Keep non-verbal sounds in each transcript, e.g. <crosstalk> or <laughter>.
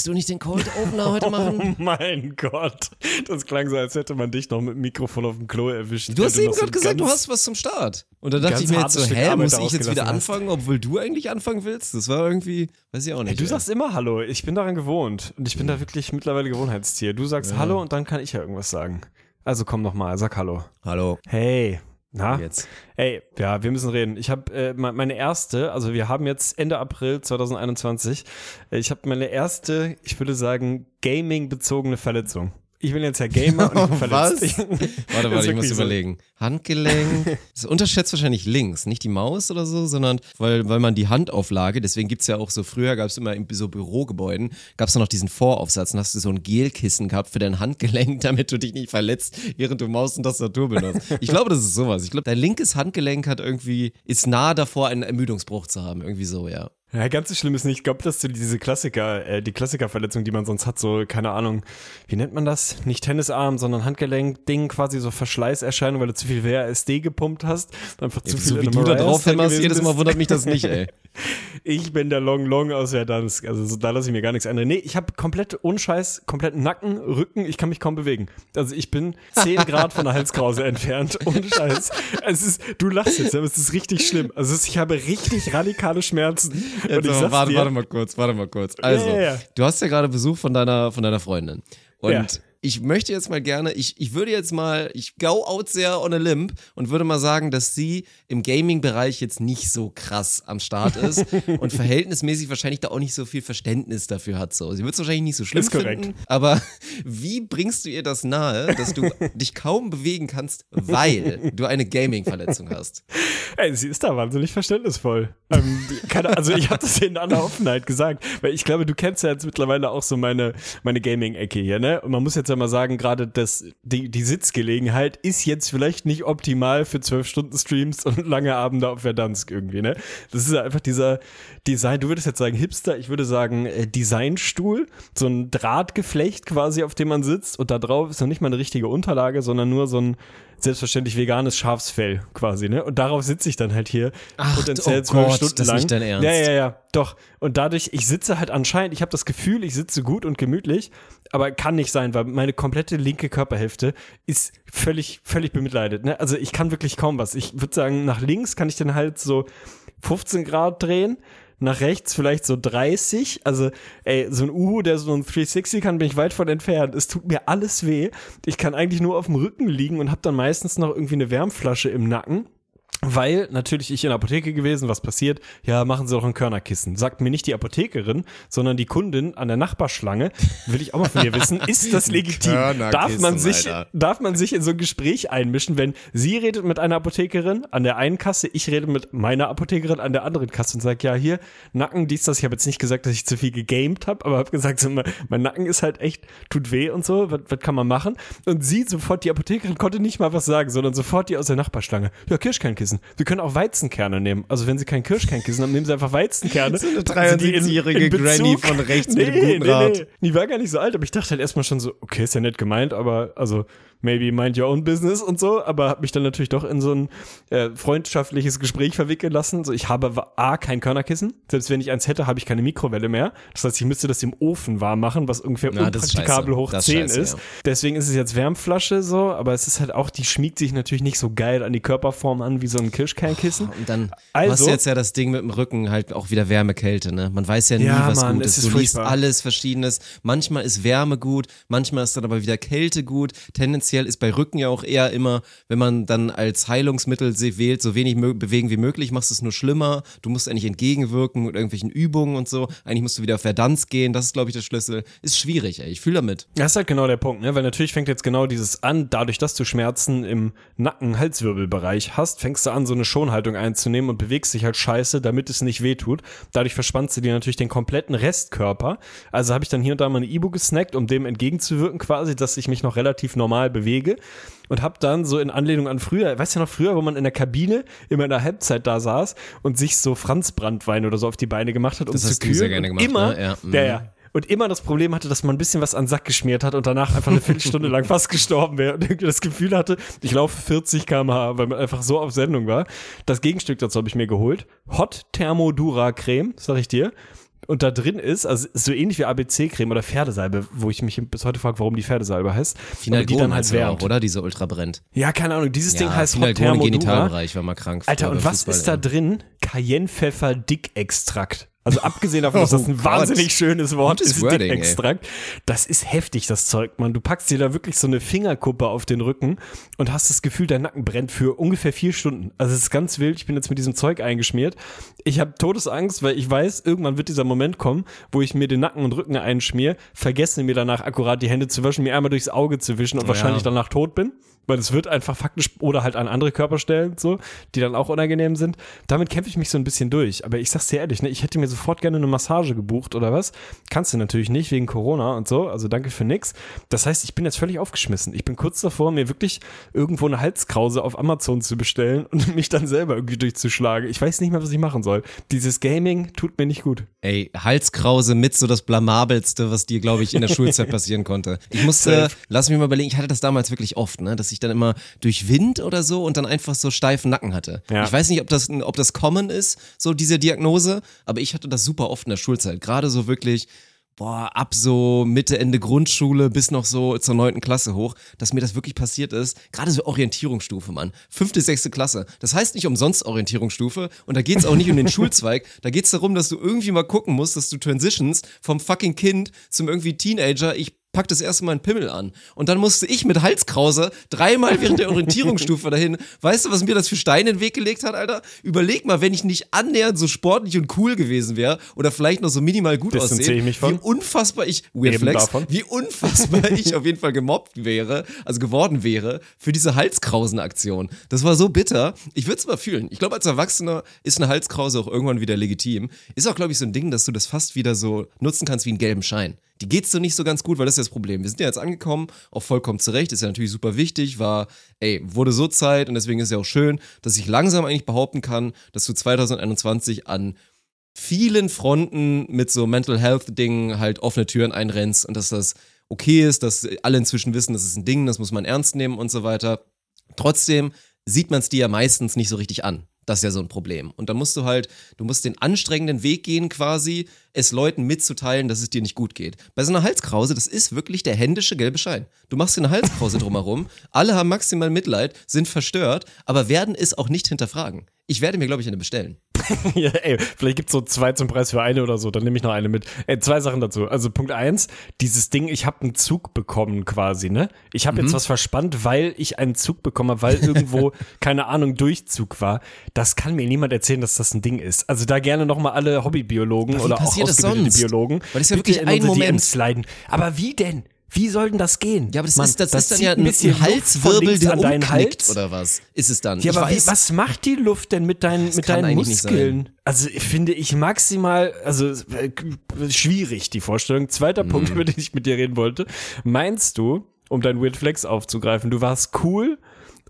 Wolltest du nicht den Cold Opener heute <laughs> machen? Oh mein Gott. Das klang so, als hätte man dich noch mit dem Mikrofon auf dem Klo erwischt. Du hast eben noch so gerade gesagt, du hast was zum Start. Und da dachte ich mir jetzt so, Stück hä, Arbeit muss ich jetzt wieder hast. anfangen, obwohl du eigentlich anfangen willst? Das war irgendwie, weiß ich auch nicht. Ey, du ey. sagst immer Hallo. Ich bin daran gewohnt. Und ich bin da wirklich mittlerweile Gewohnheitstier. Du sagst Hallo und dann kann ich ja irgendwas sagen. Also komm noch mal, sag Hallo. Hallo. Hey. Na? Jetzt. Ey, ja, wir müssen reden. Ich habe äh, me- meine erste, also wir haben jetzt Ende April 2021. Äh, Ich habe meine erste, ich würde sagen, Gaming-bezogene Verletzung. Ich bin jetzt ja Gamer und <laughs> bin Was? verletzt. Warte, warte, ich muss so. überlegen. Handgelenk. <laughs> Das unterschätzt wahrscheinlich links, nicht die Maus oder so, sondern weil, weil man die Handauflage, deswegen gibt's ja auch so, früher gab's immer in so Bürogebäuden, gab's da noch diesen Voraufsatz und hast du so ein Gelkissen gehabt für dein Handgelenk, <laughs> damit du dich nicht verletzt, während du Maus und Tastatur benutzt. Ich glaube, das ist sowas. Ich glaube, dein linkes Handgelenk hat irgendwie, ist nah davor, einen Ermüdungsbruch zu haben. Irgendwie so, ja. Ja, ganz so schlimm ist nicht. Ich glaube, dass du diese Klassiker, äh, die Klassikerverletzung, die man sonst hat, so, keine Ahnung, wie nennt man das? Nicht Tennisarm, sondern Handgelenk-Ding, quasi so Verschleißerscheinung, weil du zu viel WASD gepumpt hast. Einfach zu viel so wie du da drauf hämmerst, jedes Mal wundert mich das nicht, ey. <laughs> Ich bin der Long Long aus Verdansk. Also so, da lasse ich mir gar nichts ändern. Nee, ich habe komplett unscheiß, komplett Nacken, Rücken, ich kann mich kaum bewegen. Also ich bin 10 <laughs> Grad von der Halskrause entfernt. Ohne Scheiß. Es ist, du lachst jetzt, aber es ist richtig schlimm. Also ist, ich habe richtig radikale Schmerzen. Jetzt und ich aber, warte, dir, warte mal kurz, warte mal kurz. Also, Ja, ja, ja. du hast ja gerade Besuch von deiner, von deiner Freundin. Und Ja. Ich möchte jetzt mal gerne, ich, ich würde jetzt mal, ich go out sehr on a limb und würde mal sagen, dass sie im Gaming-Bereich jetzt nicht so krass am Start ist <laughs> und verhältnismäßig wahrscheinlich da auch nicht so viel Verständnis dafür hat. So. Sie wird es wahrscheinlich nicht so schlimm Ist korrekt. finden, aber wie bringst du ihr das nahe, dass du <laughs> dich kaum bewegen kannst, weil du eine Gaming-Verletzung hast? Ey, sie ist da wahnsinnig verständnisvoll. Ähm, keine, also ich habe das in aller Offenheit gesagt, weil ich glaube, du kennst ja jetzt mittlerweile auch so meine, meine Gaming-Ecke hier, ne? Und man muss jetzt ja mal sagen, gerade das, die, die Sitzgelegenheit ist jetzt vielleicht nicht optimal für zwölf Stunden Streams und lange Abende auf Verdansk irgendwie, ne? Das ist einfach dieser Design, du würdest jetzt sagen Hipster, ich würde sagen äh, Designstuhl, so ein Drahtgeflecht quasi, auf dem man sitzt und da drauf ist noch nicht mal eine richtige Unterlage, sondern nur so ein selbstverständlich veganes Schafsfell quasi, ne? Und darauf sitze ich dann halt hier Ach, potenziell oh zwölf Gott, Stunden das lang. nicht dein Ernst. Ja, ja, ja, doch. Und dadurch, ich sitze halt anscheinend, ich habe das Gefühl, ich sitze gut und gemütlich, aber kann nicht sein, weil meine komplette linke Körperhälfte ist völlig, völlig bemitleidet, ne? Also ich kann wirklich kaum was. Ich würde sagen, nach links kann ich dann halt so 15 Grad drehen. Nach rechts vielleicht so 30. Also, ey, so ein Uhu, der so ein 360 kann, bin ich weit von entfernt. Es tut mir alles weh. Ich kann eigentlich nur auf dem Rücken liegen und habe dann meistens noch irgendwie eine Wärmflasche im Nacken. Weil natürlich ich in der Apotheke gewesen, was passiert? Ja, machen Sie doch ein Körnerkissen. Sagt mir nicht die Apothekerin, sondern die Kundin an der Nachbarschlange. Will ich auch mal von ihr wissen, ist das <laughs> legitim? Darf man sich, Alter. darf man sich in so ein Gespräch einmischen, wenn sie redet mit einer Apothekerin an der einen Kasse, ich rede mit meiner Apothekerin an der anderen Kasse und sage, ja, hier, Nacken, dies, das. Ich habe jetzt nicht gesagt, dass ich zu viel gegamed habe, aber habe gesagt, so, mein, mein Nacken ist halt echt, tut weh und so, was, was kann man machen? Und sie sofort, die Apothekerin konnte nicht mal was sagen, sondern sofort die aus der Nachbarschlange. Ja, Kirschkernkissen. Sie können auch Weizenkerne nehmen. Also wenn sie kein Kirschkernkissen haben, nehmen sie einfach Weizenkerne. <laughs> So eine Packen sie die in- 73-jährige in Bezug- Granny von rechts mit <laughs> dem guten Rat. Die war gar nicht so alt, aber ich dachte halt erstmal schon so, okay, ist ja nett gemeint, aber also maybe mind your own business und so, aber habe mich dann natürlich doch in so ein äh, freundschaftliches Gespräch verwickeln lassen. So, ich habe A, kein Körnerkissen. Selbst wenn ich eins hätte, habe ich keine Mikrowelle mehr. Das heißt, ich müsste das im Ofen warm machen, was ungefähr Na, unpraktikabel hoch Das ist 10 scheiße, ist. ja. Deswegen ist es jetzt Wärmflasche so, aber es ist halt auch, die schmiegt sich natürlich nicht so geil an die Körperform an wie so ein Kirschkernkissen. Und dann Also- hast du jetzt ja das Ding mit dem Rücken halt auch wieder Wärme, Kälte, ne? Man weiß ja nie, Ja, was Mann, gut ist. ist Du liest alles Verschiedenes. Manchmal ist Wärme gut, manchmal ist dann aber wieder Kälte gut. Tendenziell tendenziell ist bei Rücken ja auch eher immer, wenn man dann als Heilungsmittel se- wählt, so wenig bewegen wie möglich, machst es nur schlimmer. Du musst eigentlich entgegenwirken mit irgendwelchen Übungen und so. Eigentlich musst du wieder auf Verdanz gehen. Das ist, glaube ich, der Schlüssel. Ist schwierig, ey. Ich fühle damit. Das ist halt genau der Punkt, ne? Weil natürlich fängt jetzt genau dieses an, dadurch, dass du Schmerzen im Nacken-Halswirbelbereich hast, fängst du an, so eine Schonhaltung einzunehmen und bewegst dich halt scheiße, damit es nicht wehtut. Dadurch verspannst du dir natürlich den kompletten Restkörper. Also habe ich dann hier und da mal eine Ibu gesnackt, um dem entgegenzuwirken quasi, dass ich mich noch relativ normal bewege. Und hab dann so in Anlehnung an früher, weißt du noch früher, wo man in der Kabine immer in der Halbzeit da saß und sich so Franzbrandwein oder so auf die Beine gemacht hat, um Das zu hast du kühlen. sehr gerne und gemacht, immer, ne? Ja, mhm. ja, ja und immer das Problem hatte, dass man ein bisschen was an den Sack geschmiert hat und danach einfach eine Viertelstunde lang fast gestorben wäre und irgendwie das Gefühl hatte, ich laufe 40 km/h, weil man einfach so auf Sendung war. Das Gegenstück dazu habe ich mir geholt. Hot Thermodura Creme, sag ich dir. Und da drin ist, also so ähnlich wie ABC-Creme oder Pferdesalbe, wo ich mich bis heute frage, warum die Pferdesalbe heißt. Final aber die dann halt wärmt. auch, oder? Diese Ultra brennt. Ja, keine Ahnung, dieses Ding heißt Hot Thermodura. Genitalbereich war mal krank. Alter, und was ist da drin? Cayennepfeffer-Dickextrakt. Also abgesehen davon, dass das Oh ein Gott. wahnsinnig schönes Wort Gutes ist, Wording, ey. Dickextrakt. Das ist heftig, das Zeug, Mann. Du packst dir da wirklich so eine Fingerkuppe auf den Rücken und hast das Gefühl, dein Nacken brennt für ungefähr vier Stunden. Also es ist ganz wild. Ich bin jetzt mit diesem Zeug eingeschmiert. Ich habe Todesangst, weil ich weiß, irgendwann wird dieser Moment kommen, wo ich mir den Nacken und Rücken einschmier, vergesse mir danach akkurat die Hände zu waschen, mir einmal durchs Auge zu wischen und wahrscheinlich danach tot bin. Weil es wird einfach faktisch oder halt an andere Körperstellen so, die dann auch unangenehm sind. Damit kämpfe ich mich so ein bisschen durch. Aber ich sag's dir ehrlich, ne, ich hätte mir sofort gerne eine Massage gebucht oder was. Kannst du natürlich nicht wegen Corona und so. Also danke für nix. Das heißt, ich bin jetzt völlig aufgeschmissen. Ich bin kurz davor, mir wirklich irgendwo eine Halskrause auf Amazon zu bestellen und <laughs> mich dann selber irgendwie durchzuschlagen. Ich weiß nicht mehr, was ich machen soll. Dieses Gaming tut mir nicht gut. Ey, Halskrause mit so das blamabelste, was dir, glaube ich, in der <laughs> Schulzeit passieren konnte. Ich musste, lass mich mal überlegen, ich hatte das damals wirklich oft, ne, dass ich dann immer durch Wind oder so und dann einfach so steifen Nacken hatte. Ja. Ich weiß nicht, ob das, ob das common ist, so diese Diagnose, aber ich hatte das super oft in der Schulzeit. Gerade so wirklich, boah, ab so Mitte, Ende Grundschule bis noch so zur neunten Klasse hoch, dass mir das wirklich passiert ist. Gerade so Orientierungsstufe, Mann. Fünfte, sechste Klasse. Das heißt nicht umsonst Orientierungsstufe und da geht's auch nicht um den <laughs> Schulzweig. Da geht's darum, dass du irgendwie mal gucken musst, dass du transitions vom fucking Kind zum irgendwie Teenager. Ich pack das erste Mal einen Pimmel an. Und dann musste ich mit Halskrause dreimal während der Orientierungsstufe <laughs> dahin. Weißt du, was mir das für Steine in den Weg gelegt hat, Alter? Überleg mal, wenn ich nicht annähernd so sportlich und cool gewesen wäre oder vielleicht noch so minimal gut aussehe, wie unfassbar ich, Weird Eben Flex, davon. wie unfassbar <laughs> ich auf jeden Fall gemobbt wäre, also geworden wäre, für diese Halskrausenaktion. Das war so bitter. Ich würde es mal fühlen. Ich glaube, als Erwachsener ist eine Halskrause auch irgendwann wieder legitim. Ist auch, glaube ich, so ein Ding, dass du das fast wieder so nutzen kannst wie einen gelben Schein. Die geht's so nicht so ganz gut, weil das ist ja das Problem. Wir sind ja jetzt angekommen, auch vollkommen zurecht, ist ja natürlich super wichtig, war, ey, wurde so Zeit und deswegen ist ja auch schön, dass ich langsam eigentlich behaupten kann, dass du 2021 an vielen Fronten mit so Mental Health Dingen halt offene Türen einrennst und dass das okay ist, dass alle inzwischen wissen, das ist ein Ding, das muss man ernst nehmen und so weiter. Trotzdem sieht man es dir ja meistens nicht so richtig an. Das ist ja so ein Problem. Und da musst du halt, du musst den anstrengenden Weg gehen quasi, es Leuten mitzuteilen, dass es dir nicht gut geht. Bei so einer Halskrause, das ist wirklich der händische gelbe Schein. Du machst dir eine Halskrause drumherum, <laughs> alle haben maximal Mitleid, sind verstört, aber werden es auch nicht hinterfragen. Ich werde mir, glaube ich, eine bestellen. <laughs> ja, ey, vielleicht gibt's so zwei zum Preis für eine oder so, dann nehme ich noch eine mit. Ey, zwei Sachen dazu. Also Punkt eins, dieses Ding, ich habe einen Zug bekommen quasi, ne? Ich habe jetzt was verspannt, weil ich einen Zug bekommen habe, weil irgendwo, <laughs> keine Ahnung, Durchzug war. Das kann mir niemand erzählen, dass das ein Ding ist. Also da gerne nochmal alle Hobbybiologen oder auch passiert das sonst? Biologen. Weil das ist ja wirklich in ein Moment. DMs leiden. Aber wie denn? Wie soll denn das gehen? Ja, aber das Mann, ist, das, ist dann ja ein, bisschen ein Halswirbel, der an deinen Hals. oder was? Ist es dann? Ja, ich aber wie, was macht die Luft denn mit deinen, mit deinen Muskeln? Also finde ich maximal, also äh, schwierig die Vorstellung. Zweiter Mhm. Punkt, über den ich mit dir reden wollte. Meinst du, um dein Weird Flex aufzugreifen, du warst cool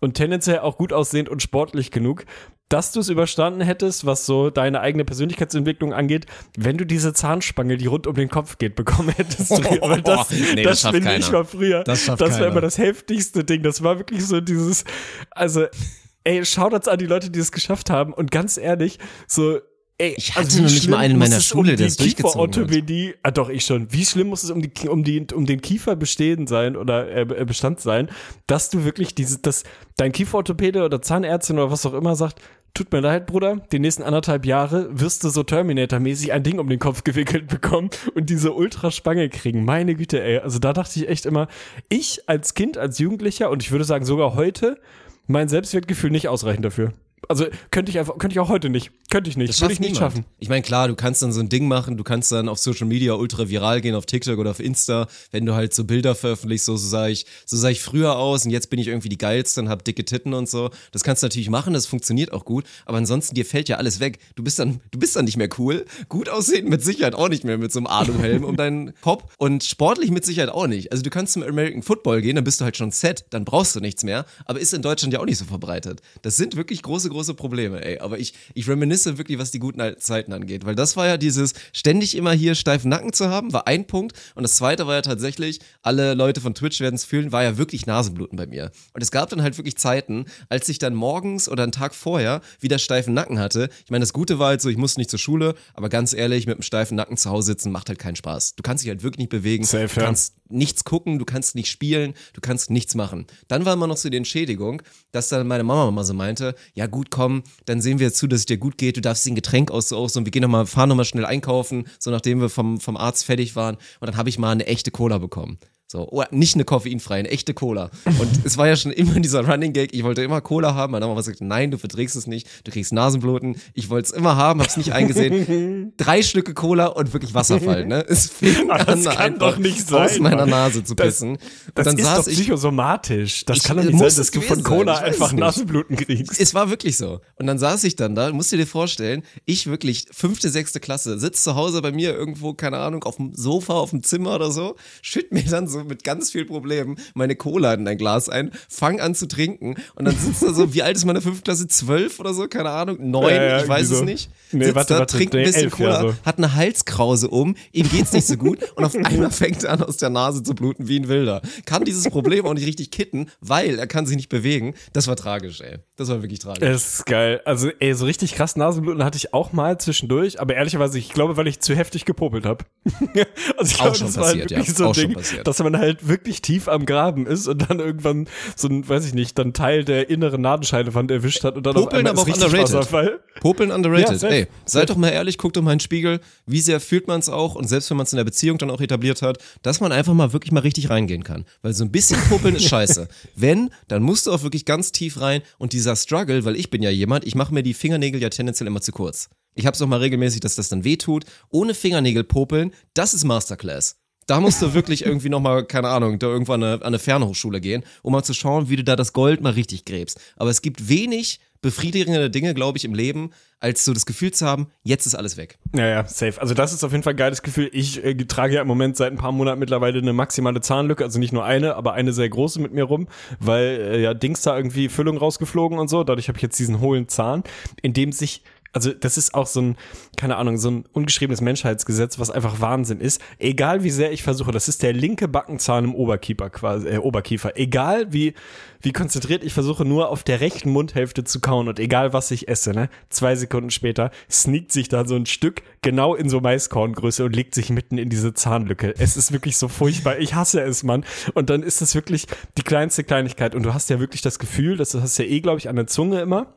und tendenziell auch gut aussehend und sportlich genug, dass du es überstanden hättest, was so deine eigene Persönlichkeitsentwicklung angeht, wenn du diese Zahnspange, die rund um den Kopf geht, bekommen hättest. früher. <laughs> Weil das, Nee, das das finde ich war früher. Das das war keiner. immer das heftigste Ding. Das war wirklich so dieses, also, ey, Shoutouts an die Leute, die es geschafft haben. Und ganz ehrlich, so, Ey, Ich hatte also noch nicht mal einen in meiner Schule, um der es durchgezogen hat. Ah, doch, ich schon. Wie schlimm muss es um, die, um, die, um den Kiefer bestehen sein oder äh, äh, Bestand sein, dass du wirklich dieses, dass dein Kieferorthopäde oder Zahnärztin oder was auch immer sagt, tut mir leid, Bruder, die nächsten anderthalb Jahre wirst du so Terminator-mäßig ein Ding um den Kopf <laughs> gewickelt bekommen und diese Ultraspange kriegen. Meine Güte, ey. Also da dachte ich echt immer, ich als Kind, als Jugendlicher und ich würde sagen sogar heute, mein Selbstwertgefühl nicht ausreichend dafür. Also könnte ich einfach, könnte ich auch heute nicht. Könnte ich nicht. Das Würde ich nicht niemand. schaffen. Ich meine, klar, du kannst dann so ein Ding machen, du kannst dann auf Social Media ultra viral gehen, auf TikTok oder auf Insta, wenn du halt so Bilder veröffentlichst, so, so sah ich, so sah ich früher aus und jetzt bin ich irgendwie die geilste und hab dicke Titten und so. Das kannst du natürlich machen, das funktioniert auch gut, aber ansonsten dir fällt ja alles weg. Du bist dann, du bist dann nicht mehr cool. Gut aussehen mit Sicherheit auch nicht mehr mit so einem Aluhelm um deinen <laughs> Kopf und sportlich mit Sicherheit auch nicht. Also du kannst zum American Football gehen, dann bist du halt schon set, dann brauchst du nichts mehr, aber ist in Deutschland ja auch nicht so verbreitet. Das sind wirklich große, große Probleme, ey. Aber ich, ich reminisce wirklich, was die guten alten Zeiten angeht, weil das war ja dieses ständig immer hier steifen Nacken zu haben, war ein Punkt und das zweite war ja tatsächlich, alle Leute von Twitch werden es fühlen, war ja wirklich Nasenbluten bei mir. Und es gab dann halt wirklich Zeiten, als ich dann morgens oder einen Tag vorher wieder steifen Nacken hatte. Ich meine, das Gute war halt so, ich musste nicht zur Schule, aber ganz ehrlich, mit einem steifen Nacken zu Hause sitzen macht halt keinen Spaß. Du kannst dich halt wirklich nicht bewegen, Safe, du ja. kannst nichts gucken, du kannst nicht spielen, du kannst nichts machen. Dann war immer noch so die Entschädigung, dass dann meine Mama mal so meinte, ja gut, komm, dann sehen wir zu, dass es dir gut geht, du darfst dir ein Getränk aussuchen und wir gehen nochmal, fahren nochmal schnell einkaufen, so nachdem wir vom, vom Arzt fertig waren und dann habe ich mal eine echte Cola bekommen. So, oh, nicht eine koffeinfreie, eine echte Cola. Und es war ja schon immer dieser Running Gag, ich wollte immer Cola haben, meine Mama hat gesagt, nein, du verträgst es nicht, du kriegst Nasenbluten. Ich wollte es immer haben, hab's nicht eingesehen. <laughs> Drei Stücke Cola und wirklich Wasserfall, ne? Es fing <laughs> das an, kann einfach doch nicht sein, aus meiner. Nase zu Das- pissen. Das dann ist saß doch ich psychosomatisch. Das Ich- kann doch nicht muss sein, dass es du von. Cola einfach nicht. Nasenbluten kriegst. es war wirklich so. Und dann saß ich dann da, musst du dir vorstellen, ich wirklich fünfte, sechste Klasse, sitz zu Hause bei mir irgendwo, keine Ahnung, auf dem Sofa, auf dem Zimmer oder so, schütt mir dann so mit ganz viel Problemen meine Cola in ein Glas ein, fang an zu trinken und dann sitzt da so, wie alt ist meine fünfte Klasse? Zwölf oder so? Keine Ahnung, neun, Ja, ja, ich weiß irgendwie es so. nicht. Nee, sitzt warte, da, warte, trinkt ein bisschen elf, Cola, so. hat eine Halskrause um, ihm geht's nicht so gut und auf einmal fängt er an, aus der Nase zu bluten wie ein Wilder. Kann dieses Problem auch nicht richtig kitten, weil er kann sich nicht bewegen. Das war tragisch, ey. Das war wirklich tragisch. Das ist geil. Also, ey, so richtig krass Nasenbluten hatte ich auch mal zwischendurch, aber ehrlicherweise, ich glaube, weil ich zu heftig gepopelt habe. <laughs> also ich glaube, das war halt passiert, wirklich ja. so ein Auch Ding, dass man halt wirklich tief am Graben ist und dann irgendwann so ein, weiß ich nicht, dann Teil der inneren Nadenscheidewand erwischt hat und dann Popeln auf einmal aber auch underrated. Wasserfall. Popeln underrated. Ja. Ey, seid doch mal ehrlich, guckt doch mal in den Spiegel, wie sehr fühlt man es auch und selbst wenn man es in der Beziehung dann auch etabliert hat, dass man einfach mal wirklich mal richtig reingehen kann. Weil so ein bisschen Popeln ist scheiße. <laughs> Wenn, dann musst du auch wirklich ganz tief rein und dieser Struggle, weil ich bin ja jemand, ich mache mir die Fingernägel ja tendenziell immer zu kurz. Ich hab's auch mal regelmäßig, dass das dann weh tut. Ohne Fingernägel popeln, das ist Masterclass. Da musst du wirklich irgendwie nochmal, keine Ahnung, da irgendwann an eine, eine Fernhochschule gehen, um mal zu schauen, wie du da das Gold mal richtig gräbst. Aber es gibt wenig befriedigende Dinge, glaube ich, im Leben, als so das Gefühl zu haben, jetzt ist alles weg. Ja, ja, safe. Also das ist auf jeden Fall ein geiles Gefühl. Ich äh, trage ja im Moment seit ein paar Monaten mittlerweile eine maximale Zahnlücke, also nicht nur eine, aber eine sehr große mit mir rum, weil äh, ja Dings da irgendwie Füllung rausgeflogen und so. Dadurch habe ich jetzt diesen hohlen Zahn, in dem sich also das ist auch so ein, keine Ahnung, so ein ungeschriebenes Menschheitsgesetz, was einfach Wahnsinn ist. Egal wie sehr ich versuche, das ist der linke Backenzahn im Oberkiefer quasi, äh, Oberkiefer. Egal wie, wie konzentriert ich versuche, nur auf der rechten Mundhälfte zu kauen und egal was ich esse, ne, zwei Sekunden später sneakt sich da so ein Stück genau in so Maiskorngröße und legt sich mitten in diese Zahnlücke. Es ist wirklich so furchtbar. Ich hasse es, Mann. Und dann ist das wirklich die kleinste Kleinigkeit und du hast ja wirklich das Gefühl, das hast du ja eh, glaube ich, an der Zunge immer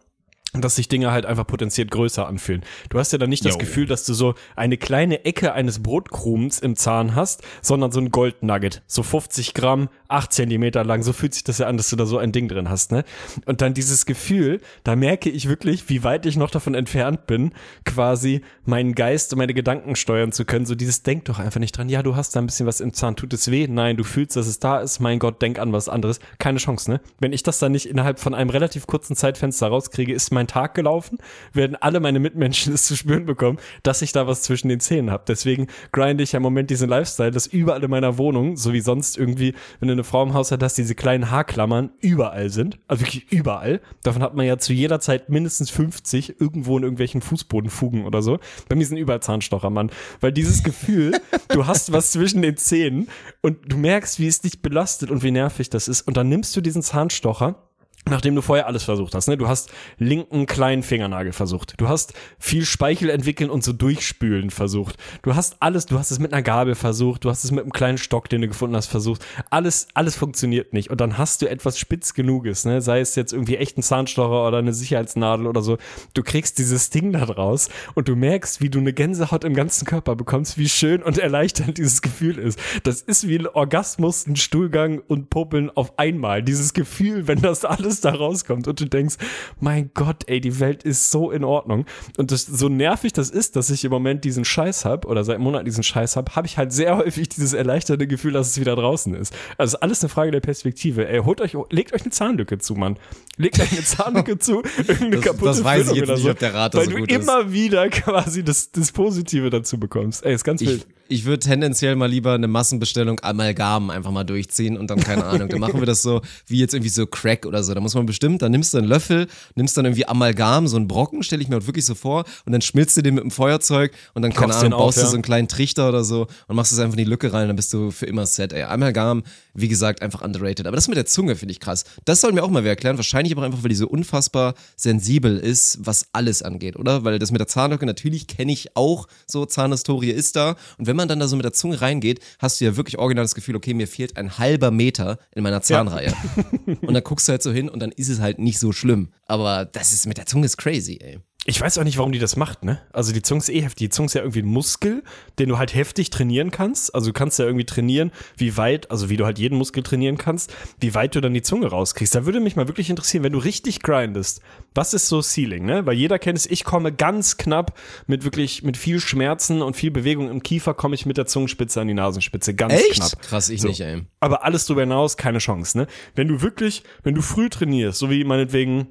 dass sich Dinge halt einfach potenziert größer anfühlen. Du hast ja dann nicht das Jo. Gefühl, dass du so eine kleine Ecke eines Brotkrumens im Zahn hast, sondern so ein Goldnugget. So 50 Gramm, 8 Zentimeter lang. So fühlt sich das ja an, dass du da so ein Ding drin hast, ne? Und dann dieses Gefühl, da merke ich wirklich, wie weit ich noch davon entfernt bin, quasi meinen Geist und meine Gedanken steuern zu können. So dieses, denk doch einfach nicht dran. Ja, du hast da ein bisschen was im Zahn. Tut es weh? Nein, du fühlst, dass es da ist. Mein Gott, denk an was anderes. Keine Chance, ne? Wenn ich das dann nicht innerhalb von einem relativ kurzen Zeitfenster rauskriege, ist mein Tag gelaufen, werden alle meine Mitmenschen es zu spüren bekommen, dass ich da was zwischen den Zähnen habe. Deswegen grinde ich ja im Moment diesen Lifestyle, dass überall in meiner Wohnung, so wie sonst irgendwie, wenn du eine Frau im Haus hast, dass diese kleinen Haarklammern überall sind. Also wirklich überall. Davon hat man ja zu jeder Zeit mindestens 50 irgendwo in irgendwelchen Fußbodenfugen oder so. Bei mir sind überall Zahnstocher, Mann. Weil dieses Gefühl, <laughs> du hast was zwischen den Zähnen und du merkst, wie es dich belastet und wie nervig das ist. Und dann nimmst du diesen Zahnstocher Nachdem du vorher alles versucht hast, ne? Du hast linken kleinen Fingernagel versucht. Du hast viel Speichel entwickeln und so durchspülen versucht. Du hast alles, du hast es mit einer Gabel versucht, du hast es mit einem kleinen Stock, den du gefunden hast, versucht. Alles, alles funktioniert nicht. Und dann hast du etwas spitz genuges, ne? Sei es jetzt irgendwie echt ein Zahnstocher oder eine Sicherheitsnadel oder so. Du kriegst dieses Ding da draus und du merkst, wie du eine Gänsehaut im ganzen Körper bekommst, wie schön und erleichternd dieses Gefühl ist. Das ist wie ein Orgasmus, ein Stuhlgang und Popeln auf einmal. Dieses Gefühl, wenn das alles da rauskommt und du denkst, mein Gott, ey, die Welt ist so in Ordnung. Und das, so nervig das ist, dass ich im Moment diesen Scheiß hab oder seit Monaten diesen Scheiß hab, habe ich halt sehr <laughs> häufig dieses erleichternde Gefühl, dass es wieder draußen ist. Also alles eine Frage der Perspektive. Ey, holt euch, legt euch eine Zahnlücke zu, Mann. Legt euch eine Zahnlücke zu, <laughs> irgendeine Das- kaputte das weiß ich Füllung jetzt oder nicht, so, ob der Rat Weil so du gut ist. immer wieder quasi das, das Positive dazu bekommst. Ey, ist ganz Ich, wild. Ich würde tendenziell mal lieber eine Massenbestellung Amalgam einfach mal durchziehen und dann keine Ahnung. Dann machen wir das so wie jetzt irgendwie so Crack oder so. Da muss man bestimmt, dann nimmst du einen Löffel, nimmst dann irgendwie Amalgam, so einen Brocken, stelle ich mir halt wirklich so vor, und dann schmilzt du den mit dem Feuerzeug und dann, keine Ahnung, den auf, baust du ja. so einen kleinen Trichter oder so und machst es einfach in die Lücke rein, dann bist du für immer set, ey. Amalgam, wie gesagt, einfach underrated. Aber das mit der Zunge finde ich krass. Das soll mir auch mal wer erklären. Wahrscheinlich aber einfach, weil die so unfassbar sensibel ist, was alles angeht, oder? Weil das mit der Zahnlücke, natürlich kenne ich auch so, Zahnhistorie ist da. Und wenn man dann da so mit der Zunge reingeht, hast du ja wirklich original das Gefühl, okay, mir fehlt ein halber Meter in meiner Zahnreihe. und dann guckst du halt so hin und dann ist es halt nicht so schlimm. Aber das ist mit der Zunge ist crazy, ey. Ich weiß auch nicht, warum die das macht, ne? Also die Zunge ist eh heftig. Die Zunge ist ja irgendwie ein Muskel, den du halt heftig trainieren kannst. Also du kannst ja irgendwie trainieren, wie weit, also wie du halt jeden Muskel trainieren kannst, wie weit du dann die Zunge rauskriegst. Da würde mich mal wirklich interessieren, wenn du richtig grindest, was ist so Ceiling, ne? Weil jeder kennt es, ich komme ganz knapp mit wirklich, mit viel Schmerzen und viel Bewegung im Kiefer, komme ich mit der Zungenspitze an die Nasenspitze. Ganz knapp. Krass, ich So. nicht, ey. Aber alles drüber hinaus, keine Chance, ne? Wenn du wirklich, wenn du früh trainierst, so wie meinetwegen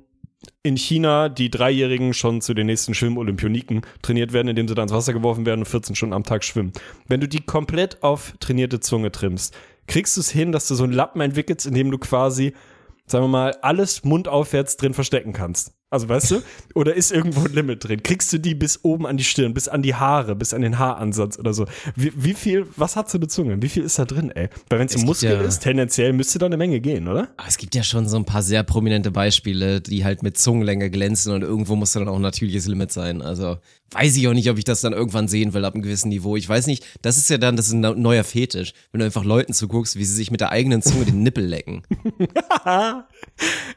in China die Dreijährigen schon zu den nächsten Schwimmolympioniken trainiert werden, indem sie da ins Wasser geworfen werden und 14 Stunden am Tag schwimmen. Wenn du die komplett auf trainierte Zunge trimmst, kriegst du es hin, dass du so einen Lappen entwickelst, in dem du quasi, sagen wir mal, alles mundaufwärts drin verstecken kannst. Also weißt du? Oder ist irgendwo ein Limit drin? Kriegst du die bis oben an die Stirn, bis an die Haare, bis an den Haaransatz oder so? Wie, wie viel, was hat so eine Zunge? Wie viel ist da drin, ey? Weil wenn es ein Muskel ja- ist, tendenziell müsste da eine Menge gehen, oder? Aber es gibt ja schon so ein paar sehr prominente Beispiele, die halt mit Zungenlänge glänzen und irgendwo muss dann auch ein natürliches Limit sein. Also weiß ich auch nicht, ob ich das dann irgendwann sehen will ab einem gewissen Niveau. Ich weiß nicht, das ist ja dann, das ist ein neuer Fetisch, wenn du einfach Leuten zuguckst, wie sie sich mit der eigenen Zunge den Nippel lecken. <laughs>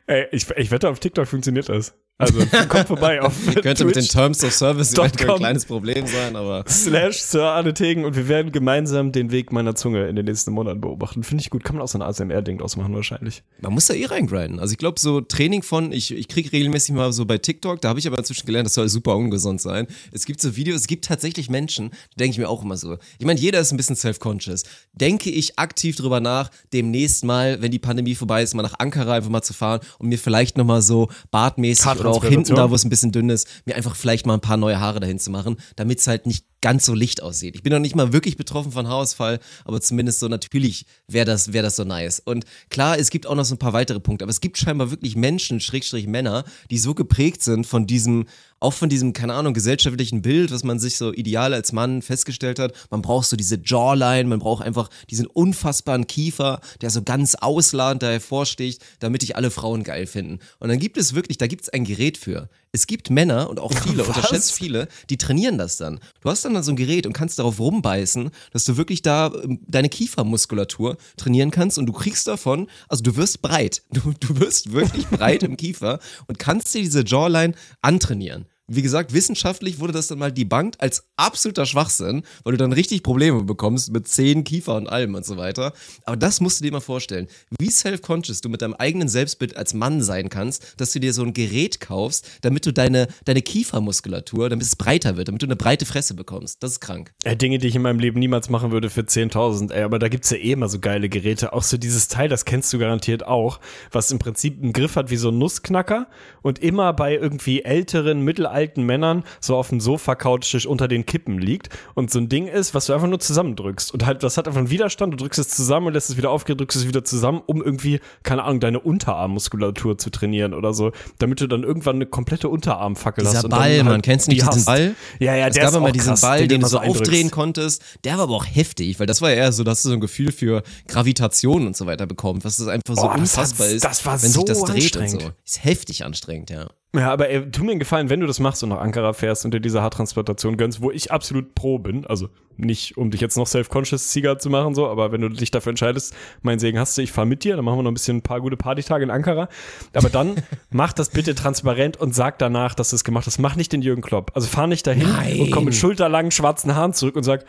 Ey, ich, ich wette, auf TikTok funktioniert das. Also <laughs> kommt vorbei auf Könnte mit den Twitch Terms of Service eventuell ein kleines Problem sein, aber slash Sir Arne Tegen und wir werden gemeinsam den Weg meiner Zunge in den nächsten Monaten beobachten. Finde ich gut. Kann man auch so ein ASMR-Ding draus machen wahrscheinlich. man muss da eh reingrinden. Also ich glaube, so Training von, ich, ich kriege regelmäßig mal so bei TikTok, da habe ich aber inzwischen gelernt, das soll super ungesund sein. Es gibt so Videos, es gibt tatsächlich Menschen, da denke ich mir auch immer so. Ich meine, jeder ist ein bisschen self-conscious. Denke ich aktiv drüber nach, demnächst mal, wenn die Pandemie vorbei ist, mal nach Ankara einfach mal zu fahren und mir vielleicht nochmal so bartmäßig oder auch hinten da, wo es ein bisschen dünn ist, mir einfach vielleicht mal ein paar neue Haare dahin zu machen, damit es halt nicht ganz so licht aussieht. Ich bin noch nicht mal wirklich betroffen von Haarausfall, aber zumindest so natürlich wäre das, wäre das so nice. Und klar, es gibt auch noch so ein paar weitere Punkte, aber es gibt scheinbar wirklich Menschen, Schrägstrich Männer, die so geprägt sind von diesem, auch von diesem, keine Ahnung, gesellschaftlichen Bild, was man sich so ideal als Mann festgestellt hat. Man braucht so diese Jawline, man braucht einfach diesen unfassbaren Kiefer, der so ganz ausladend da hervorsticht, damit dich alle Frauen geil finden. Und dann gibt es wirklich, da gibt es ein Gerät für. Es gibt Männer und auch <laughs> viele, unterschätzt viele, die trainieren das dann. Du hast dann so ein Gerät und kannst darauf rumbeißen, dass du wirklich da ähm, deine Kiefermuskulatur trainieren kannst und du kriegst davon, also du wirst breit. <laughs> Du, du wirst wirklich breit im Kiefer und kannst dir diese Jawline antrainieren. Wie gesagt, wissenschaftlich wurde das dann mal debunked als absoluter Schwachsinn, weil du dann richtig Probleme bekommst mit Zähnen, Kiefer und allem und so weiter. Aber das musst du dir mal vorstellen, wie self-conscious du mit deinem eigenen Selbstbild als Mann sein kannst, dass du dir so ein Gerät kaufst, damit du deine, deine Kiefermuskulatur, damit es breiter wird, damit du eine breite Fresse bekommst. Das ist krank. Ey, Dinge, die ich in meinem Leben niemals machen würde für 10.000. Ey, aber da gibt's ja eh immer so geile Geräte. Auch so dieses Teil, das kennst du garantiert auch, was im Prinzip einen Griff hat wie so ein Nussknacker und immer bei irgendwie älteren, mittelalterlichen uralten Männern so auf dem Sofa couchisch unter den Kippen liegt und so ein Ding ist, was du einfach nur zusammendrückst und halt, das hat einfach einen Widerstand, du drückst es zusammen und lässt es wieder aufgehen, drückst es wieder zusammen, um irgendwie, keine Ahnung, deine Unterarmmuskulatur zu trainieren oder so, damit du dann irgendwann eine komplette Unterarmfackel Dieser hast. und Ball, halt man kennst du nicht die diesen hast. Ball? Ja, ja, es der gab ist immer diesen krass, Ball, den, den du so so aufdrehen eindrückst. konntest. Der war aber auch heftig, weil das war ja eher so, dass du so ein Gefühl für Gravitation und so weiter bekommst, was das einfach so Oh, das unfassbar hat- ist, das war wenn so sich das dreht und so. Ist heftig anstrengend, ja. Ja, aber ey, tu mir einen Gefallen, wenn du das machst und nach Ankara fährst und dir diese Haartransplantation gönnst, wo ich absolut pro bin, also nicht, um dich jetzt noch self-conscious Sieger zu machen, so, aber wenn du dich dafür entscheidest, mein Segen hast du, ich fahre mit dir, dann machen wir noch ein bisschen ein paar gute Partytage in Ankara. Aber dann <laughs> mach das bitte transparent und sag danach, dass du es gemacht hast. Mach nicht den Jürgen Klopp. Also fahr nicht dahin Nein. und komm mit schulterlangen schwarzen Haaren zurück und sag,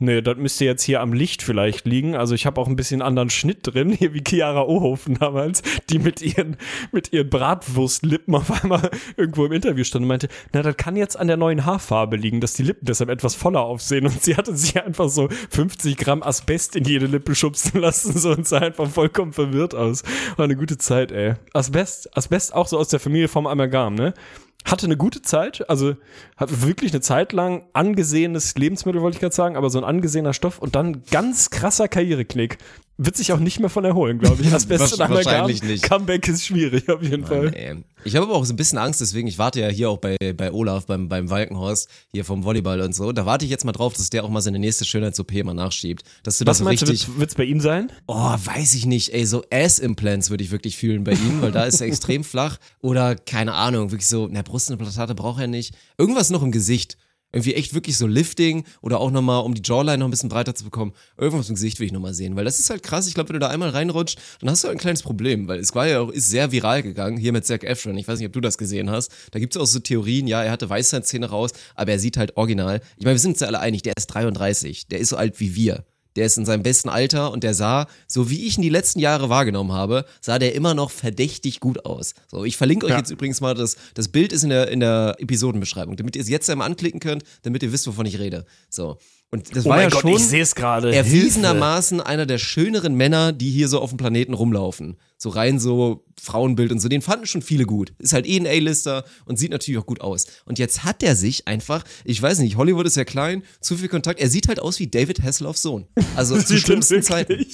Nee, das müsste jetzt hier am Licht vielleicht liegen. Also ich habe auch ein bisschen anderen Schnitt drin, <laughs> hier wie Chiara Ohofen damals, die mit ihren, mit ihren Bratwurstlippen auf einmal irgendwo im Interview stand und meinte, na, das kann jetzt an der neuen Haarfarbe liegen, dass die Lippen deshalb etwas voller aufsehen. Und sie hatte sich einfach so 50 Gramm Asbest in jede Lippe schubsen lassen so und sah einfach vollkommen verwirrt aus. War eine gute Zeit, ey. Asbest, Asbest auch so aus der Familie vom Amalgam, ne? Hatte eine gute Zeit, also hat wirklich eine Zeit lang angesehenes Lebensmittel, wollte ich gerade sagen, aber so ein angesehener Stoff und dann ganz krasser Karriereknick. Wird sich auch nicht mehr von erholen, glaube ich. Das <laughs> Beste Wahrscheinlich Amalgam. nicht. Comeback ist schwierig, auf jeden Fall. Nee. Ich habe aber auch so ein bisschen Angst, deswegen, ich warte ja hier auch bei, bei Olaf, beim, beim Walkenhorst, hier vom Volleyball und so. Da warte ich jetzt mal drauf, dass der auch mal seine nächste Schönheits-OP mal nachschiebt. Dass du das Was so meinst du, richtig. wird es bei ihm sein? Oh, weiß ich nicht, ey, so Ass-Implants würde ich wirklich fühlen bei ihm, weil da ist er <laughs> extrem flach. Oder, keine Ahnung, wirklich so, na, Brustimplantate braucht er nicht. Irgendwas noch im Gesicht. Irgendwie echt wirklich so Lifting oder auch nochmal, um die Jawline noch ein bisschen breiter zu bekommen. Irgendwas im Gesicht will ich nochmal sehen, weil das ist halt krass. Ich glaube, wenn du da einmal reinrutscht, dann hast du halt ein kleines Problem, weil es war ja auch, ist sehr viral gegangen, hier mit Zac Efron. Ich weiß nicht, ob du das gesehen hast. Da gibt es auch so Theorien, ja, er hatte Weisheitszähne raus, aber er sieht halt original. Ich meine, wir sind uns ja alle einig, der ist 33, der ist so alt wie wir. Der ist in seinem besten Alter und der sah, so wie ich ihn die letzten Jahre wahrgenommen habe, sah der immer noch verdächtig gut aus. So, ich verlinke euch Ja. jetzt übrigens mal, das, das Bild ist in der, in der Episodenbeschreibung, damit ihr es jetzt einmal anklicken könnt, damit ihr wisst, wovon ich rede. So. Und das Oh war ja Gott, schon ich sehe es gerade. erwiesenermaßen einer der schöneren Männer, die hier so auf dem Planeten rumlaufen. So rein so Frauenbild und so. Den fanden schon viele gut. Ist halt eh ein A-Lister und sieht natürlich auch gut aus. Und jetzt hat er sich einfach, ich weiß nicht, Hollywood ist ja klein, zu viel Kontakt. Er sieht halt aus wie David Hasselhoffs Sohn. Also <laughs> zu schlimmsten Zeiten.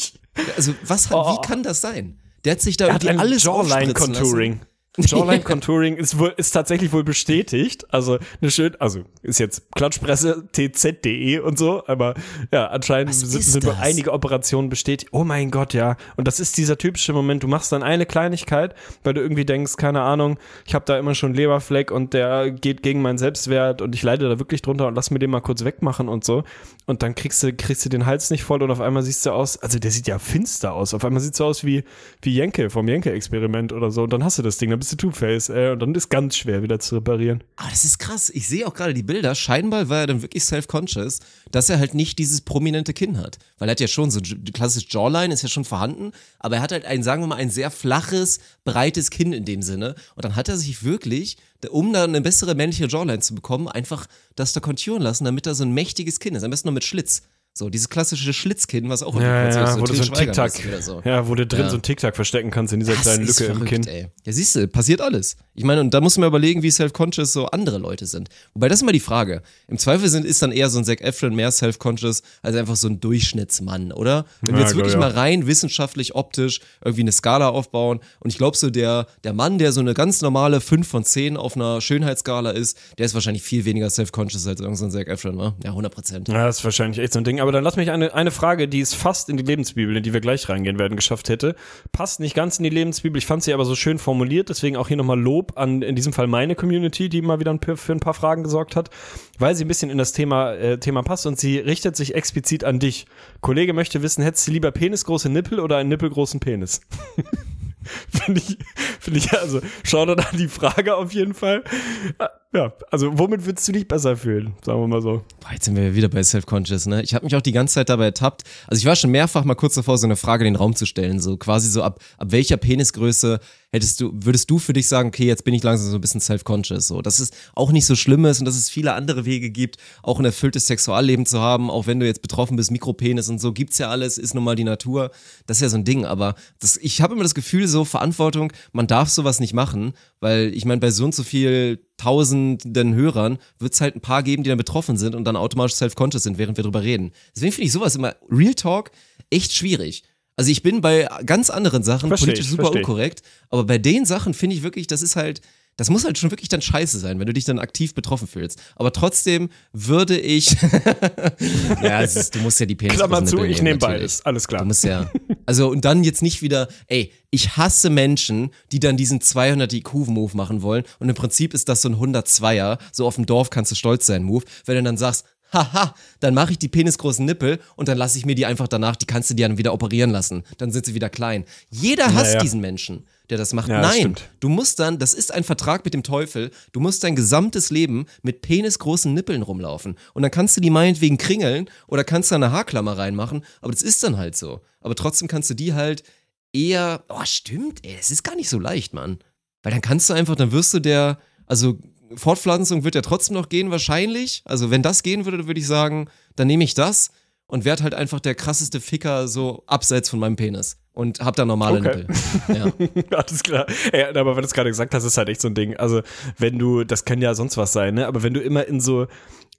Also was hat, Oh. wie kann das sein? Der hat sich da irgendwie alles Jawline aufspritzen lassen. <laughs> Jawline Contouring ist wohl, ist tatsächlich wohl bestätigt. Also, eine schön, also, ist jetzt Klatschpresse, tz.de und so, aber ja, anscheinend sind, sind wohl einige Operationen bestätigt. Oh mein Gott, ja. Und das ist dieser typische Moment, du machst dann eine Kleinigkeit, weil du irgendwie denkst, keine Ahnung, ich habe da immer schon Leberfleck und der geht gegen meinen Selbstwert und ich leide da wirklich drunter und lass mir den mal kurz wegmachen und so. Und dann kriegst du, kriegst du den Hals nicht voll und auf einmal siehst du aus, also der sieht ja finster aus. Auf einmal sieht so aus wie, wie Jenke vom Jenke-Experiment oder so. Und dann hast du das Ding, bist du Two-Face, ey, und dann ist ganz schwer wieder zu reparieren. Aber das ist krass. Ich sehe auch gerade die Bilder. Scheinbar war er dann wirklich self-conscious, dass er halt nicht dieses prominente Kinn hat. Weil er hat ja schon so j- klassisch Jawline ist ja schon vorhanden, aber er hat halt ein, sagen wir mal, ein sehr flaches, breites Kinn in dem Sinne. Und dann hat er sich wirklich, um da eine bessere männliche Jawline zu bekommen, einfach das da konturen lassen, damit er so ein mächtiges Kinn ist. Am besten noch mit Schlitz. So, dieses klassische Schlitzkinn, was auch Ja, ja, kurz wo du so ein Tic-Tac, so. ja, wo du drin Ja. so ein Tic-Tac verstecken kannst in dieser Das kleinen ist Lücke im verrückt, Kinn. Ey. Ja, siehst du, passiert alles. Ich meine, und da muss man überlegen, wie self-conscious so andere Leute sind. Wobei das ist immer die Frage. Im Zweifel sind, ist dann eher so ein Zac Efron mehr self-conscious als einfach so ein Durchschnittsmann, oder? Wenn wir Ja, jetzt wirklich mal rein wissenschaftlich, optisch irgendwie eine Skala aufbauen und ich glaube so der, der Mann, der so eine ganz normale 5 von 10 auf einer Schönheitsskala ist, der ist wahrscheinlich viel weniger self-conscious als irgendein so ein Zac Efron, wa? Ja, 100 Prozent. Ja, das ist wahrscheinlich echt so ein Ding. Aber dann lass mich eine, eine Frage, die es fast in die Lebensbibel, in die wir gleich reingehen werden, geschafft hätte. Passt nicht ganz in die Lebensbibel. Ich fand sie aber so schön formuliert. Deswegen auch hier nochmal Lob an, in diesem Fall meine Community, die mal wieder ein für ein paar Fragen gesorgt hat, weil sie ein bisschen in das Thema, äh, Thema passt und sie richtet sich explizit an dich. Kollege möchte wissen, hättest du lieber penisgroße Nippel oder einen nippelgroßen Penis? <laughs> Finde ich, finde ich, also, schau dann an die Frage auf jeden Fall. Ja, also, womit würdest du dich besser fühlen? Sagen wir mal so. Boah, jetzt sind wir wieder bei Self-Conscious, ne? Ich habe mich auch die ganze Zeit dabei ertappt. Also ich war schon mehrfach mal kurz davor, so eine Frage in den Raum zu stellen. So quasi so ab, ab welcher Penisgröße hättest du, würdest du für dich sagen, okay, jetzt bin ich langsam so ein bisschen self-conscious. So, dass es auch nicht so schlimm ist und dass es viele andere Wege gibt, auch ein erfülltes Sexualleben zu haben, auch wenn du jetzt betroffen bist, Mikropenis und so, gibt's ja alles, ist nun mal die Natur. Das ist ja so ein Ding. Aber das, ich habe immer das Gefühl, so Verantwortung, man darf sowas nicht machen, weil ich meine, bei so und so viel tausenden Hörern wird es halt ein paar geben, die dann betroffen sind und dann automatisch self-conscious sind, während wir drüber reden. Deswegen finde ich sowas immer, Real Talk, echt schwierig. Also ich bin bei ganz anderen Sachen Versteh politisch super versteh ich. unkorrekt, aber bei den Sachen finde ich wirklich, das ist halt, das muss halt schon wirklich dann scheiße sein, wenn du dich dann aktiv betroffen fühlst. Aber trotzdem würde ich, <laughs> ja, ist, du musst ja die Penis Klammer zu, ich nehme beides. Alles klar. Du musst ja, also und dann jetzt nicht wieder, ey, ich hasse Menschen, die dann diesen 200 IQ-Move machen wollen und im Prinzip ist das so ein 102er, so auf dem Dorf kannst du stolz sein Move, wenn du dann sagst, haha, dann mache ich die penisgroßen Nippel und dann lasse ich mir die einfach danach, die kannst du dir dann wieder operieren lassen, dann sind sie wieder klein. Jeder hasst Naja. diesen Menschen, der das macht. Ja, das Nein, stimmt. du musst dann, das ist ein Vertrag mit dem Teufel, du musst dein gesamtes Leben mit penisgroßen Nippeln rumlaufen. Und dann kannst du die meinetwegen kringeln oder kannst da eine Haarklammer reinmachen, aber das ist dann halt so. Aber trotzdem kannst du die halt eher, oh stimmt, ey, es ist gar nicht so leicht, Mann. Weil dann kannst du einfach, dann wirst du der, also Fortpflanzung wird ja trotzdem noch gehen wahrscheinlich. Also wenn das gehen würde, dann würde ich sagen, dann nehme ich das und werd halt einfach der krasseste Ficker so abseits von meinem Penis und hab da normale Okay. Nippel. <laughs> Ja. Alles klar. Ja, aber wenn du es gerade gesagt hast, ist halt echt so ein Ding. Also, wenn du, das kann ja sonst was sein, ne? Aber wenn du immer in so,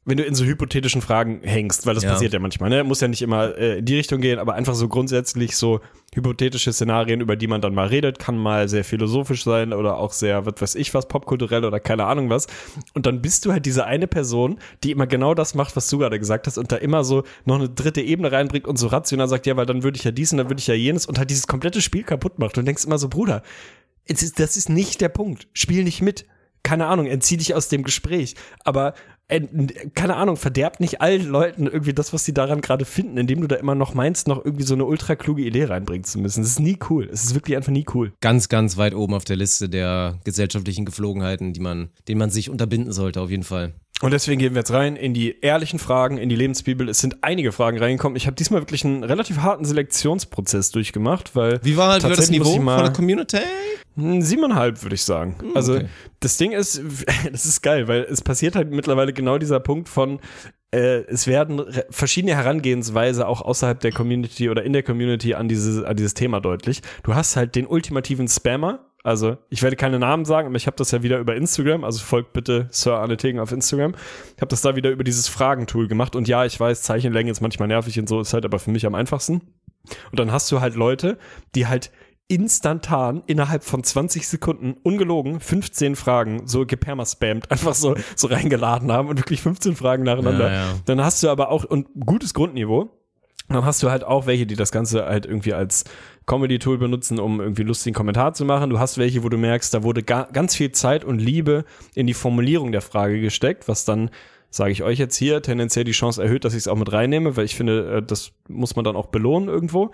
wenn du in so hypothetischen Fragen hängst, weil das Ja. passiert ja manchmal, ne? Muss ja nicht immer äh, in die Richtung gehen, aber einfach so grundsätzlich so hypothetische Szenarien, über die man dann mal redet, kann mal sehr philosophisch sein oder auch sehr, was weiß ich was, popkulturell oder keine Ahnung was. Und dann bist du halt diese eine Person, die immer genau das macht, was du gerade gesagt hast und da immer so noch eine dritte Ebene reinbringt und so rational sagt, ja, weil dann würde ich ja dies und dann würde ich ja jenes und halt dieses komplette Spiel kaputt macht und denkst immer so, Bruder, ist, das ist nicht der Punkt. Spiel nicht mit. Keine Ahnung, entzieh dich aus dem Gespräch. Aber keine Ahnung, verderbt nicht allen Leuten irgendwie das, was sie daran gerade finden, indem du da immer noch meinst, noch irgendwie so eine ultra kluge Idee reinbringen zu müssen. Das ist nie cool. Es ist wirklich einfach nie cool. Ganz, ganz weit oben auf der Liste der gesellschaftlichen Geflogenheiten, die man, denen man sich unterbinden sollte, auf jeden Fall. Und deswegen gehen wir jetzt rein in die ehrlichen Fragen, in die Lebensbibel. Es sind einige Fragen reingekommen. Ich habe diesmal wirklich einen relativ harten Selektionsprozess durchgemacht, weil Wie war, war das Niveau von der Community? Hm, Siebeneinhalb, würde ich sagen. Also okay. das Ding ist, <laughs> das ist geil, weil es passiert halt mittlerweile genau dieser Punkt von, äh, es werden verschiedene Herangehensweise auch außerhalb der Community oder in der Community an, diese, an dieses Thema deutlich. Du hast halt den ultimativen Spammer. Also, ich werde keine Namen sagen, aber ich habe das ja wieder über Instagram, also folgt bitte Sir Arne Tegen auf Instagram. Ich habe das da wieder über dieses Fragentool gemacht und ja, ich weiß, Zeichenlänge ist manchmal nervig und so, ist halt aber für mich am einfachsten. Und dann hast du halt Leute, die halt instantan innerhalb von 20 Sekunden ungelogen 15 Fragen so gepermaspammt <laughs> einfach so so reingeladen haben und wirklich 15 Fragen nacheinander. Ja, ja. Dann hast du aber auch und gutes Grundniveau. Dann hast du halt auch welche, die das Ganze halt irgendwie als Comedy-Tool benutzen, um irgendwie lustigen Kommentar zu machen. Du hast welche, wo du merkst, da wurde ga ganz viel Zeit und Liebe in die Formulierung der Frage gesteckt, was dann, sage ich euch jetzt hier, tendenziell die Chance erhöht, dass ich es auch mit reinnehme, weil ich finde, äh, das muss man dann auch belohnen irgendwo.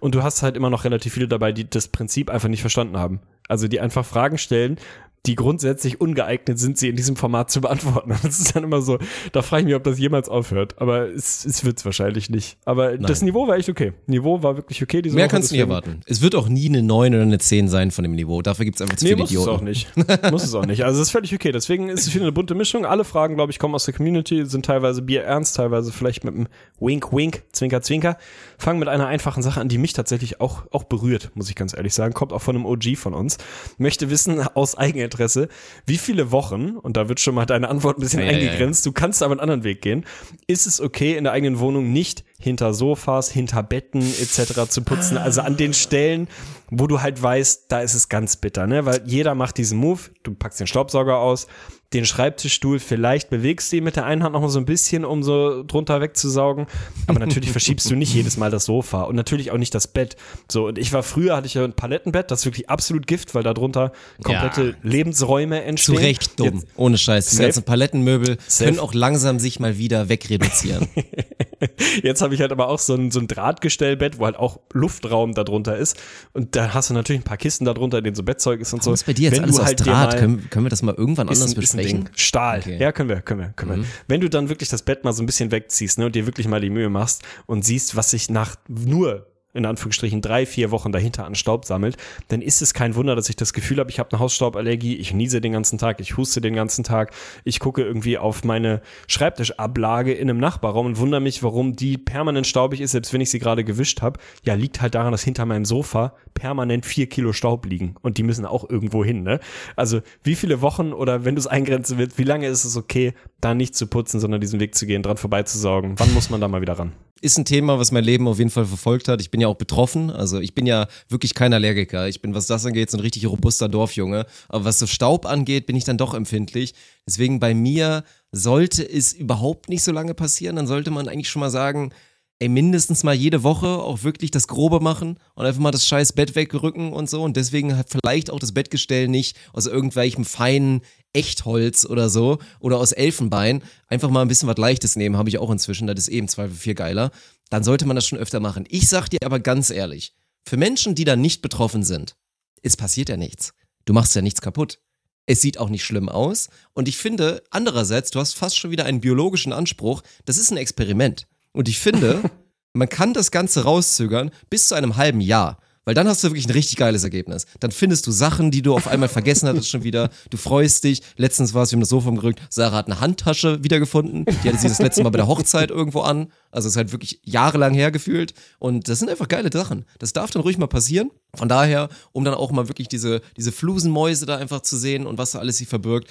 Und du hast halt immer noch relativ viele dabei, die das Prinzip einfach nicht verstanden haben. Also die einfach Fragen stellen, die grundsätzlich ungeeignet sind, sie in diesem Format zu beantworten. Das ist dann immer so, da frage ich mich, ob das jemals aufhört. Aber es, es wird es wahrscheinlich nicht. Aber das Niveau war echt okay. Niveau war wirklich okay. Diese Mehr Woche, kannst du nicht erwarten. Es wird auch nie eine 9 oder eine 10 sein von dem Niveau. Dafür gibt es einfach zu Nee, viele muss es Idioten. auch nicht. muss es auch nicht. Also es ist völlig okay. Deswegen ist es wieder eine bunte Mischung. Alle Fragen, glaube ich, kommen aus der Community, sind teilweise bierernst, teilweise vielleicht mit einem Wink, Wink, Zwinker, Zwinker. Fangen mit einer einfachen Sache an, die mich tatsächlich auch, auch berührt, muss ich ganz ehrlich sagen. Kommt auch von einem OG von uns. Möchte wissen, aus Eigeninteresse, wie viele Wochen, und da wird schon mal deine Antwort ein bisschen Ja, ja, ja. eingegrenzt, du kannst aber einen anderen Weg gehen, ist es okay, in der eigenen Wohnung nicht hinter Sofas, hinter Betten etc. zu putzen. Also an den Stellen, wo du halt weißt, da ist es ganz bitter, ne? Weil jeder macht diesen Move, du packst den Staubsauger aus, den Schreibtischstuhl, vielleicht bewegst du ihn mit der einen Hand noch mal so ein bisschen, um so drunter wegzusaugen. Aber natürlich <laughs> verschiebst du nicht jedes Mal das Sofa und natürlich auch nicht das Bett. So, und ich war früher, hatte ich ja ein Palettenbett, das ist wirklich absolut Gift, weil da drunter komplette Lebensräume Zu entstehen. Recht dumm. Jetzt, Ohne Scheiß. Die ganzen Palettenmöbel Safe. können auch langsam sich mal wieder wegreduzieren. <laughs> Jetzt habe ich halt aber auch so ein, so ein Drahtgestellbett, wo halt auch Luftraum darunter ist. Und da hast du natürlich ein paar Kisten darunter, in denen so Bettzeug ist und so. Was bei dir jetzt Wenn alles aus halt Draht? Können, können wir das mal irgendwann anders ein besprechen? Ding. Stahl. Okay. Ja, können wir, können wir, können wir. Wenn du dann wirklich das Bett mal so ein bisschen wegziehst ne, und dir wirklich mal die Mühe machst und siehst, was sich nach nur in Anführungsstrichen drei, vier Wochen dahinter an Staub sammelt, dann ist es kein Wunder, dass ich das Gefühl habe, ich habe eine Hausstauballergie, ich niese den ganzen Tag, ich huste den ganzen Tag, ich gucke irgendwie auf meine Schreibtischablage in einem Nachbarraum und wundere mich, warum die permanent staubig ist, selbst wenn ich sie gerade gewischt habe. Ja, liegt halt daran, dass hinter meinem Sofa permanent vier Kilo Staub liegen und die müssen auch irgendwo hin. Ne? Also wie viele Wochen oder wenn du es eingrenzen willst, wie lange ist es okay, da nicht zu putzen, sondern diesen Weg zu gehen, dran vorbeizusaugen? Wann muss man da mal wieder ran? Ist ein Thema, was mein Leben auf jeden Fall verfolgt hat. Ich bin ja auch betroffen. Also ich bin ja wirklich kein Allergiker. Ich bin, was das angeht, so ein richtig robuster Dorfjunge. Aber was so Staub angeht, bin ich dann doch empfindlich. Deswegen bei mir sollte es überhaupt nicht so lange passieren. Dann sollte man eigentlich schon mal sagen, ey, mindestens mal jede Woche auch wirklich das Grobe machen und einfach mal das scheiß Bett wegrücken und so. Und deswegen hat vielleicht auch das Bettgestell nicht aus irgendwelchem feinen Echtholz oder so oder aus Elfenbein einfach mal ein bisschen was Leichtes nehmen, habe ich auch inzwischen. Das ist eben Zweifel viel geiler. Dann sollte man das schon öfter machen. Ich sag dir aber ganz ehrlich, für Menschen, die da nicht betroffen sind, es passiert ja nichts. Du machst ja nichts kaputt. Es sieht auch nicht schlimm aus. Und ich finde, andererseits, du hast fast schon wieder einen biologischen Anspruch. Das ist ein Experiment. Und ich finde, <laughs> man kann das Ganze rauszögern bis zu einem halben Jahr. Weil dann hast du wirklich ein richtig geiles Ergebnis. Dann findest du Sachen, die du auf einmal vergessen hattest schon wieder. Du freust dich. Letztens war es, wir haben das Sofa umgerückt. Sarah hat eine Handtasche wiedergefunden. Die hatte sie das letzte Mal bei der Hochzeit irgendwo an. Also es ist halt wirklich jahrelang hergefühlt. Und das sind einfach geile Sachen. Das darf dann ruhig mal passieren. Von daher, um dann auch mal wirklich diese, diese Flusenmäuse da einfach zu sehen und was da alles sie verbirgt.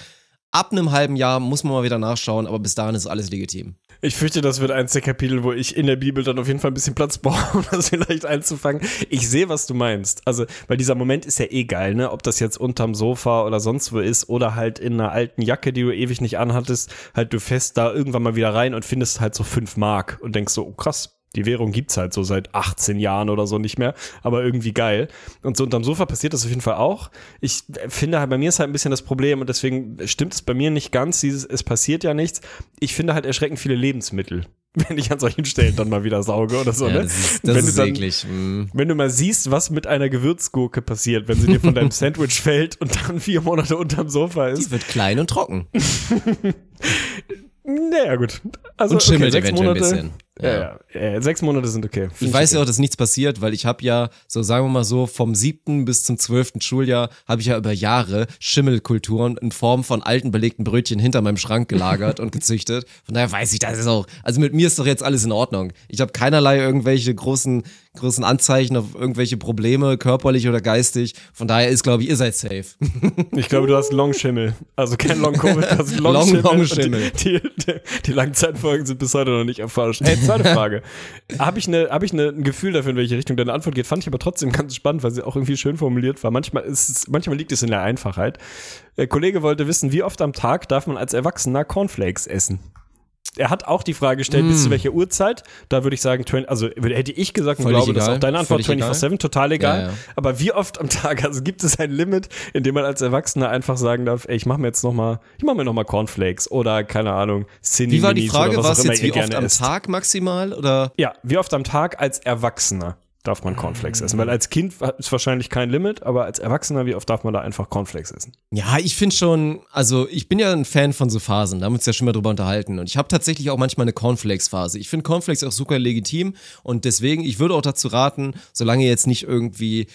Ab einem halben Jahr muss man mal wieder nachschauen, aber bis dahin ist alles legitim. Ich fürchte, das wird eins der Kapitel, wo ich in der Bibel dann auf jeden Fall ein bisschen Platz brauche, <laughs> um das vielleicht einzufangen. Ich sehe, was du meinst. Also, weil dieser Moment ist ja eh geil, ne? Ob das jetzt unterm Sofa oder sonst wo ist oder halt in einer alten Jacke, die du ewig nicht anhattest, halt du fest da irgendwann mal wieder rein und findest halt so fünf Mark und denkst so, oh krass, die Währung gibt's halt so seit 18 Jahren oder so nicht mehr, aber irgendwie geil. Und so unterm Sofa passiert das auf jeden Fall auch. Ich finde halt, bei mir ist halt ein bisschen das Problem und deswegen stimmt es bei mir nicht ganz, dieses, es passiert ja nichts. Ich finde halt erschreckend viele Lebensmittel <laughs> wenn ich an solchen Stellen dann mal wieder sauge oder so, Ja, ne? das ist, das wenn, du dann, eklig. Mm. wenn du mal siehst, was mit einer Gewürzgurke passiert, wenn sie dir von deinem <laughs> Sandwich fällt und dann vier Monate unterm Sofa Die ist. wird klein und trocken. <laughs> Naja, gut. Also, Und schimmelt sechs eventuell ein Monate, bisschen. Ja, ja. Äh, sechs Monate sind okay. Find Ich weiß okay. ja auch, dass nichts passiert, weil ich habe ja, so sagen wir mal so, vom siebten bis zum zwölften Schuljahr habe ich ja über Jahre Schimmelkulturen in Form von alten belegten Brötchen hinter meinem Schrank gelagert und gezüchtet. Von daher weiß ich, das ist auch, also mit mir ist doch jetzt alles in Ordnung. Ich habe keinerlei irgendwelche großen, großen Anzeichen auf irgendwelche Probleme, körperlich oder geistig. Von daher ist, glaube ich, ihr seid safe. <laughs> Ich glaube, du hast Longschimmel. Also kein Long-Covid, du hast Longschimmel. <laughs> Long- Longschimmel. <laughs> Die, die, die Langzeitfolgen sind bis heute noch nicht erforscht. Ey, zweite Frage. Habe ich, ne, hab ich ne, ein Gefühl dafür, in welche Richtung deine Antwort geht? Fand ich aber trotzdem ganz spannend, weil sie auch irgendwie schön formuliert war. Manchmal, ist es, manchmal liegt es in der Einfachheit. Der Kollege wollte wissen, wie oft am Tag darf man als Erwachsener Cornflakes essen? Er hat auch die Frage gestellt, bis zu welcher Uhrzeit. Da würde ich sagen, 20, also hätte ich gesagt, und Völlig glaube, das ist egal. auch deine Antwort, Völlig egal. 24-7, total egal. Ja, ja. Aber wie oft am Tag? Also gibt es ein Limit, in dem man als Erwachsener einfach sagen darf, ey, ich mache mir jetzt noch mal, ich mache mir noch mal Cornflakes oder keine Ahnung, Cinni Wie war die Frage? was immer jetzt wie oft am. Tag maximal oder? Ja, wie oft am Tag als Erwachsener darf man Cornflakes essen? Weil als Kind ist wahrscheinlich kein Limit, aber als Erwachsener, wie oft darf man da einfach Cornflakes essen? Ja, ich finde schon, also ich bin ja ein Fan von so Phasen, da haben wir uns ja schon mal drüber unterhalten. Und ich habe tatsächlich auch manchmal eine Cornflakes-Phase. Ich finde Cornflakes auch super legitim und deswegen, ich würde auch dazu raten, solange jetzt nicht irgendwie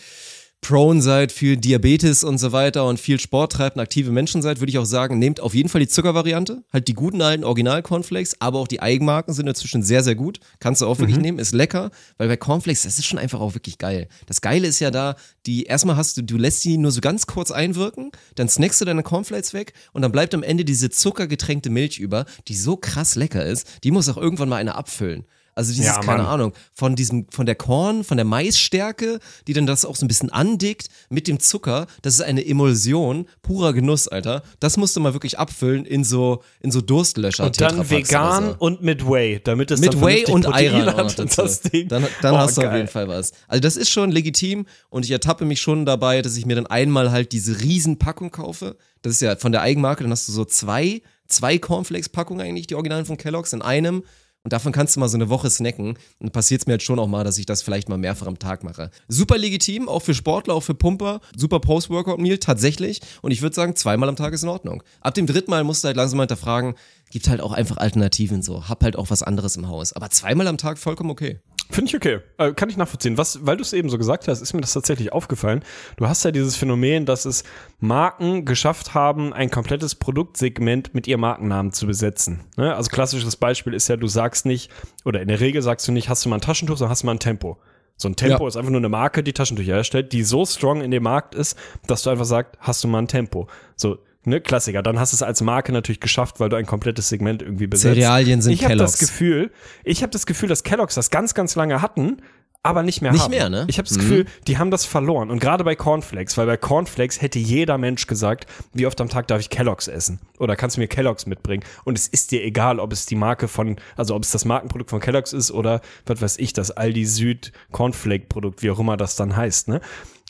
prone seid für Diabetes und so weiter und viel Sport treibt und aktive Menschen seid, würde ich auch sagen, nehmt auf jeden Fall die Zuckervariante, halt die guten alten Original-Cornflakes, aber auch die Eigenmarken sind inzwischen sehr, sehr gut. Kannst du auch wirklich nehmen, ist lecker, weil bei Cornflakes, das ist schon einfach auch wirklich geil. Das Geile ist ja da, die, erstmal hast du, du lässt die nur so ganz kurz einwirken, dann snackst du deine Cornflakes weg und dann bleibt am Ende diese zuckergetränkte Milch über, die so krass lecker ist, die muss auch irgendwann mal einer abfüllen. Also dieses, Ja, keine. Ahnung, von diesem, von der Korn, von der Maisstärke, die dann das auch so ein bisschen andickt mit dem Zucker, das ist eine Emulsion, purer Genuss, Alter. Das musst du mal wirklich abfüllen in so, in so Durstlöscher. Und dann vegan so. und mit Whey, damit es Mit dann Whey und Eiran hat und das Ding. Dann, dann Oh, hast du auf geil. jeden Fall was. Also das ist schon legitim und ich ertappe mich schon dabei, dass ich mir dann einmal halt diese Riesenpackung kaufe. Das ist ja von der Eigenmarke, dann hast du so zwei, zwei Cornflakes-Packungen eigentlich, die Originalen von Kellogg's in einem. Und davon kannst du mal so eine Woche snacken. Und passiert es mir jetzt schon auch mal, dass ich das vielleicht mal mehrfach am Tag mache. Super legitim, auch für Sportler, auch für Pumper. Super Post-Workout-Meal, tatsächlich. Und ich würde sagen, zweimal am Tag ist in Ordnung. Ab dem dritten Mal musst du halt langsam mal hinterfragen, gibt halt auch einfach Alternativen so. Hab halt auch was anderes im Haus. Aber zweimal am Tag vollkommen okay. Finde ich okay. Äh, kann ich nachvollziehen. Was, weil du es eben so gesagt hast, ist mir das tatsächlich aufgefallen. Du hast ja dieses Phänomen, dass es Marken geschafft haben, ein komplettes Produktsegment mit ihrem Markennamen zu besetzen. Ne? Also klassisches Beispiel ist ja, du sagst nicht, oder in der Regel sagst du nicht, hast du mal ein Taschentuch, sondern hast du mal ein Tempo. So ein Tempo Ja. ist einfach nur eine Marke, die Taschentücher herstellt, die so strong in dem Markt ist, dass du einfach sagst, hast du mal ein Tempo. So, ne, Klassiker. Dann hast du es als Marke natürlich geschafft, weil du ein komplettes Segment irgendwie besetzt. Cerealien sind ich habe das Kellogg's. Gefühl, ich habe das Gefühl, dass Kellogg's das ganz, ganz lange hatten, aber nicht mehr Nicht haben. mehr, ne? Ich habe das Gefühl, die haben das verloren. Und gerade bei Cornflakes, weil bei Cornflakes hätte jeder Mensch gesagt, wie oft am Tag darf ich Kellogg's essen? Oder kannst du mir Kellogg's mitbringen? Und es ist dir egal, ob es die Marke von, also ob es das Markenprodukt von Kellogg's ist oder, was weiß ich, das Aldi Süd Cornflake Produkt, wie auch immer das dann heißt, ne?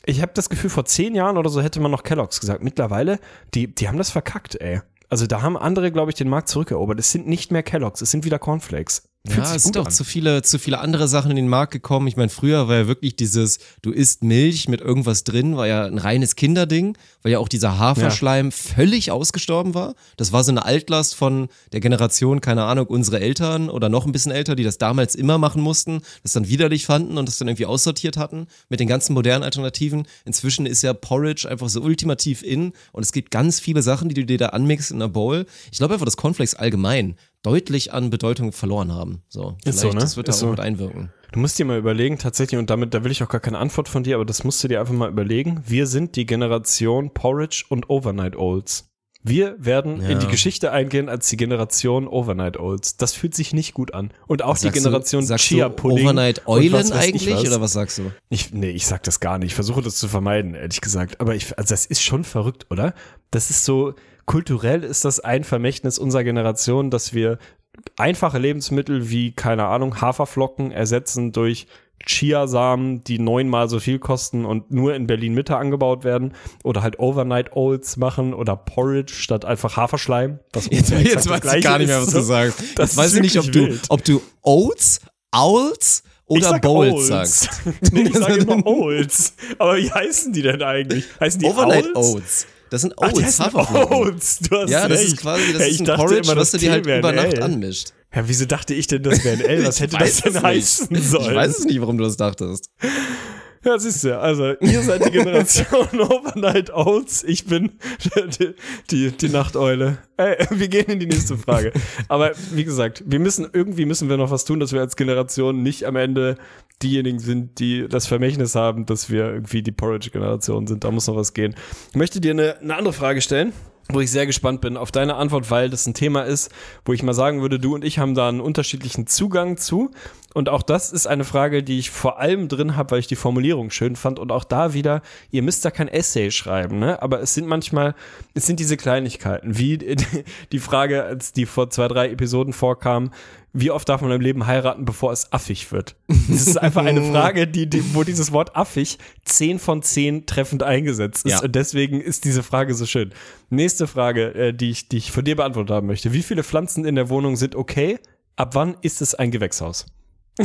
Ich habe das Gefühl, vor zehn Jahren oder so hätte man noch Kellogg's gesagt. Mittlerweile, die, die haben das verkackt, ey. Also da haben andere, glaube ich, den Markt zurückerobert. Es sind nicht mehr Kellogg's, es sind wieder Cornflakes. Fühlt Ja, es sind auch an. zu viele, zu viele andere Sachen in den Markt gekommen. Ich meine, früher war ja wirklich dieses, du isst Milch mit irgendwas drin, war ja ein reines Kinderding, weil ja auch dieser Haferschleim völlig ausgestorben war. Das war so eine Altlast von der Generation, keine Ahnung, unsere Eltern oder noch ein bisschen älter, die das damals immer machen mussten, das dann widerlich fanden und das dann irgendwie aussortiert hatten mit den ganzen modernen Alternativen. Inzwischen ist ja Porridge einfach so ultimativ in und es gibt ganz viele Sachen, die du dir da anmixst in einer Bowl. Ich glaube einfach, dass Cornflakes allgemein deutlich an Bedeutung verloren haben. So, Ist so, vielleicht, ne? das wird da so. mit einwirken. Du musst dir mal überlegen, tatsächlich, und damit, da will ich auch gar keine Antwort von dir, aber das musst du dir einfach mal überlegen. Wir sind die Generation Porridge und Overnight Olds. Wir werden Ja. in die Geschichte eingehen als die Generation Overnight Olds. Das fühlt sich nicht gut an. Und auch die Sagst Generation du, sagst Chia Pudding. Overnight Eulen eigentlich oder was sagst du? Ich, nee, ich sag das gar nicht. Ich versuche das zu vermeiden, ehrlich gesagt. Aber ich, also das ist schon verrückt, oder? Das ist so, kulturell ist das ein Vermächtnis unserer Generation, dass wir einfache Lebensmittel wie, keine Ahnung, Haferflocken ersetzen durch Chiasamen, die neunmal so viel kosten und nur in Berlin Mitte angebaut werden oder halt Overnight Oats machen oder Porridge statt einfach Haferschleim. Jetzt, jetzt weiß ich gar nicht mehr, was so. du sagst. Das Jetzt weiß ich nicht, ob du, wild. ob du Oats, Owls oder sag Bowls Olds. sagst. <laughs> nee, ich sage <laughs> immer Olds. Aber wie heißen die denn eigentlich? Heißen die Overnight Owls? Oats. Das sind Ach, Oats, Haferflocken. Oats. Du hast Ja, das recht. ist quasi, das Hey, ist ein Porridge, immer, was du dir halt über Nacht L. anmischt. Ja, wieso dachte ich denn, das wäre ein L? <laughs> Was hätte das denn heißen sollen? Ich weiß es nicht, warum du das dachtest. Ja, siehst du, also ihr seid die <laughs> Generation Overnight Oats, ich bin die, die, die Nachteule. Ey, wir gehen in die nächste Frage. Aber wie gesagt, wir müssen, irgendwie müssen wir noch was tun, dass wir als Generation nicht am Ende diejenigen sind, die das Vermächtnis haben, dass wir irgendwie die Porridge-Generation sind. Da muss noch was gehen. Ich möchte dir eine, eine andere Frage stellen wo ich sehr gespannt bin auf deine Antwort, weil das ein Thema ist, wo ich mal sagen würde, du und ich haben da einen unterschiedlichen Zugang zu. Und auch das ist eine Frage, die ich vor allem drin habe, weil ich die Formulierung schön fand. Und auch da wieder, ihr müsst da kein Essay schreiben, ne? Aber es sind manchmal, es sind diese Kleinigkeiten, wie <laughs> die Frage, als die vor zwei, drei Episoden vorkam, wie oft darf man im Leben heiraten, bevor es affig wird? Das ist einfach eine <laughs> Frage, die, die, wo dieses Wort affig zehn von zehn treffend eingesetzt ist. Ja. Und deswegen ist diese Frage so schön. Nächste Frage, äh, die, ich, die ich von dir beantwortet haben möchte. Wie viele Pflanzen in der Wohnung sind okay? Ab wann ist es ein Gewächshaus?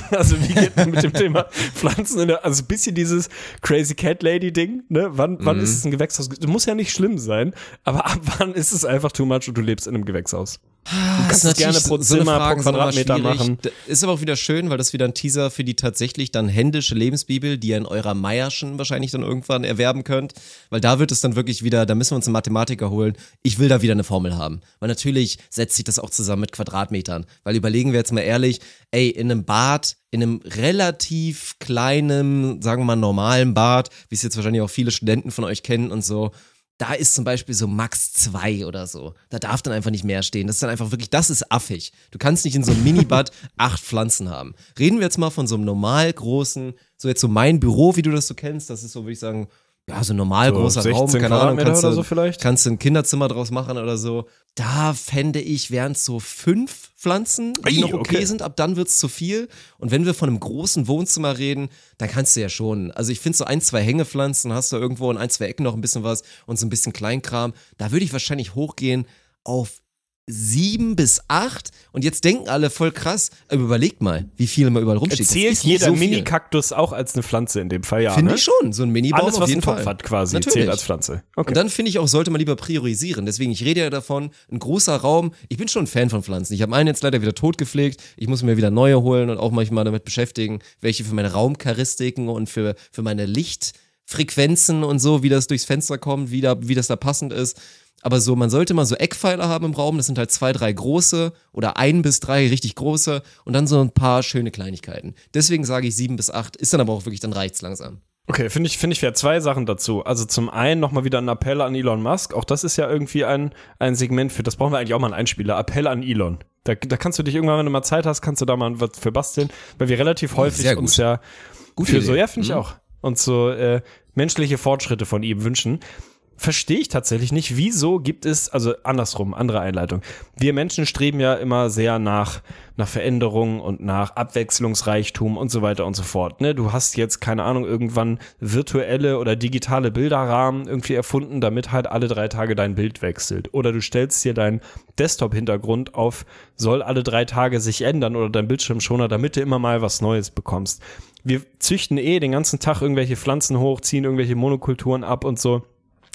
<laughs> Also wie geht man mit dem Thema Pflanzen in der, also ein bisschen dieses Crazy Cat Lady Ding, ne? Wann, wann ist es ein Gewächshaus? Das muss ja nicht schlimm sein, aber ab wann ist es einfach too much und du lebst in einem Gewächshaus? Du kannst es gerne pro Zimmer, pro Quadratmeter machen. Ist aber auch wieder schön, weil das wieder ein Teaser für die tatsächlich dann händische Lebensbibel, die ihr in eurer Meierschen wahrscheinlich dann irgendwann erwerben könnt. Weil da wird es dann wirklich wieder, da müssen wir uns einen Mathematiker holen. Ich will da wieder eine Formel haben. Weil natürlich setzt sich das auch zusammen mit Quadratmetern. Weil überlegen wir jetzt mal ehrlich, ey, in einem Bad, in einem relativ kleinen, sagen wir mal normalen Bad, wie es jetzt wahrscheinlich auch viele Studenten von euch kennen und so, da ist zum Beispiel so Max 2 oder so. Da darf dann einfach nicht mehr stehen. Das ist dann einfach wirklich, das ist affig. Du kannst nicht in so einem <laughs> Minibad acht Pflanzen haben. Reden wir jetzt mal von so einem normal großen, so jetzt so mein Büro, wie du das so kennst, das ist so, würde ich sagen, ja, so ein normal So großer 16 Raum, keine Ahnung, kannst du, so vielleicht? kannst du ein Kinderzimmer draus machen oder so. Da fände ich, wären es so fünf Pflanzen, die Ei, noch okay, okay. sind, ab dann wird's zu viel. Und wenn wir von einem großen Wohnzimmer reden, dann kannst du ja schon. Also ich finde so ein, zwei Hängepflanzen, hast du irgendwo in ein, zwei Ecken noch ein bisschen was und so ein bisschen Kleinkram. Da würde ich wahrscheinlich hochgehen auf sieben bis acht und jetzt denken alle voll krass, aber überlegt mal, wie viel immer überall rumsteht. Zählt jeder so. Mini-Kaktus auch als eine Pflanze in dem Fall, ja. Finde ne? ich schon, so ein Mini-Baum Alles, auf was jeden einen Topf Fall. hat quasi, Natürlich. zählt als Pflanze. Okay. Und dann finde ich auch, sollte man lieber priorisieren. Deswegen, ich rede ja davon, ein großer Raum. Ich bin schon ein Fan von Pflanzen. Ich habe einen jetzt leider wieder tot gepflegt. Ich muss mir wieder neue holen und auch manchmal damit beschäftigen, welche für meine Raumcharistiken und für, für meine Lichtfrequenzen und so, wie das durchs Fenster kommt, wie, da, wie das da passend ist. Aber so, man sollte mal so Eckpfeiler haben im Raum. Das sind halt zwei, drei große oder ein bis drei richtig große und dann so ein paar schöne Kleinigkeiten. Deswegen sage ich sieben bis acht. Ist dann aber auch wirklich, dann reicht's langsam. Okay, finde ich, finde ich fair. Zwei Sachen dazu. Also zum einen nochmal wieder ein Appell an Elon Musk. Auch das ist ja irgendwie ein, ein Segment für, das brauchen wir eigentlich auch mal einen Einspieler. Appell an Elon. Da, da kannst du dich irgendwann, wenn du mal Zeit hast, kannst du da mal was für basteln, weil wir relativ häufig uns ja Gute für Idee. so, ja, finde ich Mhm. auch. Und so äh, menschliche Fortschritte von ihm wünschen. Verstehe ich tatsächlich nicht, wieso gibt es, also andersrum, andere Einleitung. Wir Menschen streben ja immer sehr nach, nach Veränderung und nach Abwechslungsreichtum und so weiter und so fort. Ne? Du hast jetzt, keine Ahnung, irgendwann virtuelle oder digitale Bilderrahmen irgendwie erfunden, damit halt alle drei Tage dein Bild wechselt. Oder du stellst dir deinen Desktop-Hintergrund auf, soll alle drei Tage sich ändern oder dein Bildschirmschoner, damit du immer mal was Neues bekommst. Wir züchten eh den ganzen Tag irgendwelche Pflanzen hoch, ziehen irgendwelche Monokulturen ab und so.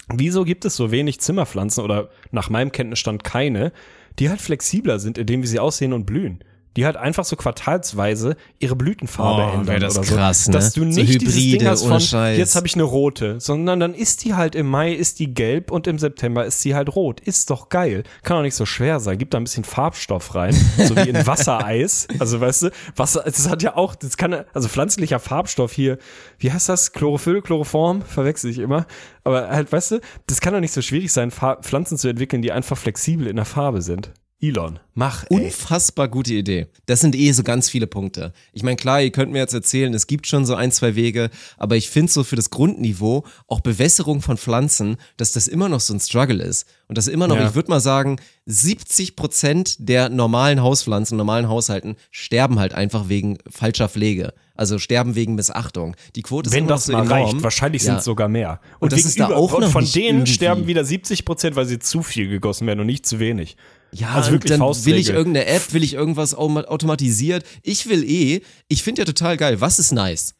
Wieso gibt es so wenig Zimmerpflanzen oder nach meinem Kenntnisstand keine, die halt flexibler sind, indem wie sie aussehen und blühen? Die halt einfach so quartalsweise ihre Blütenfarbe Oh, ändern das oder so. krass, ne? Dass du So nicht dieses Ding Hybride, hast von, Scheiß. jetzt habe ich eine rote, sondern dann ist die halt im Mai ist die gelb und im September ist sie halt rot. Ist doch geil. Kann doch nicht so schwer sein. Gib da ein bisschen Farbstoff rein, <laughs> so wie in Wassereis. Also weißt du, Wasser, das hat ja auch, das kann, also pflanzlicher Farbstoff hier, wie heißt das? Chlorophyll, Chloroform? Verwechsel ich immer. Aber halt, weißt du, das kann doch nicht so schwierig sein, Pflanzen zu entwickeln, die einfach flexibel in der Farbe sind. Elon, mach, ey. Unfassbar gute Idee. Das sind eh so ganz viele Punkte. Ich meine, klar, ihr könnt mir jetzt erzählen, es gibt schon so ein, zwei Wege, aber ich finde so für das Grundniveau, auch Bewässerung von Pflanzen, dass das immer noch so ein Struggle ist. Und das immer noch, Ja. ich würde mal sagen, 70 Prozent der normalen Hauspflanzen, normalen Haushalten sterben halt einfach wegen falscher Pflege. Also sterben wegen Missachtung. Die Quote ist Wenn immer das noch so mal enorm. reicht, wahrscheinlich sind Ja. es sogar mehr. Und das wegen ist da auch und noch von nicht denen irgendwie- sterben wieder 70 Prozent, weil sie zu viel gegossen werden und nicht zu wenig. Ja, Also wirklich dann will ich irgendeine App, will ich irgendwas automa- automatisiert. Ich will eh, ich finde ja total geil, was ist nice?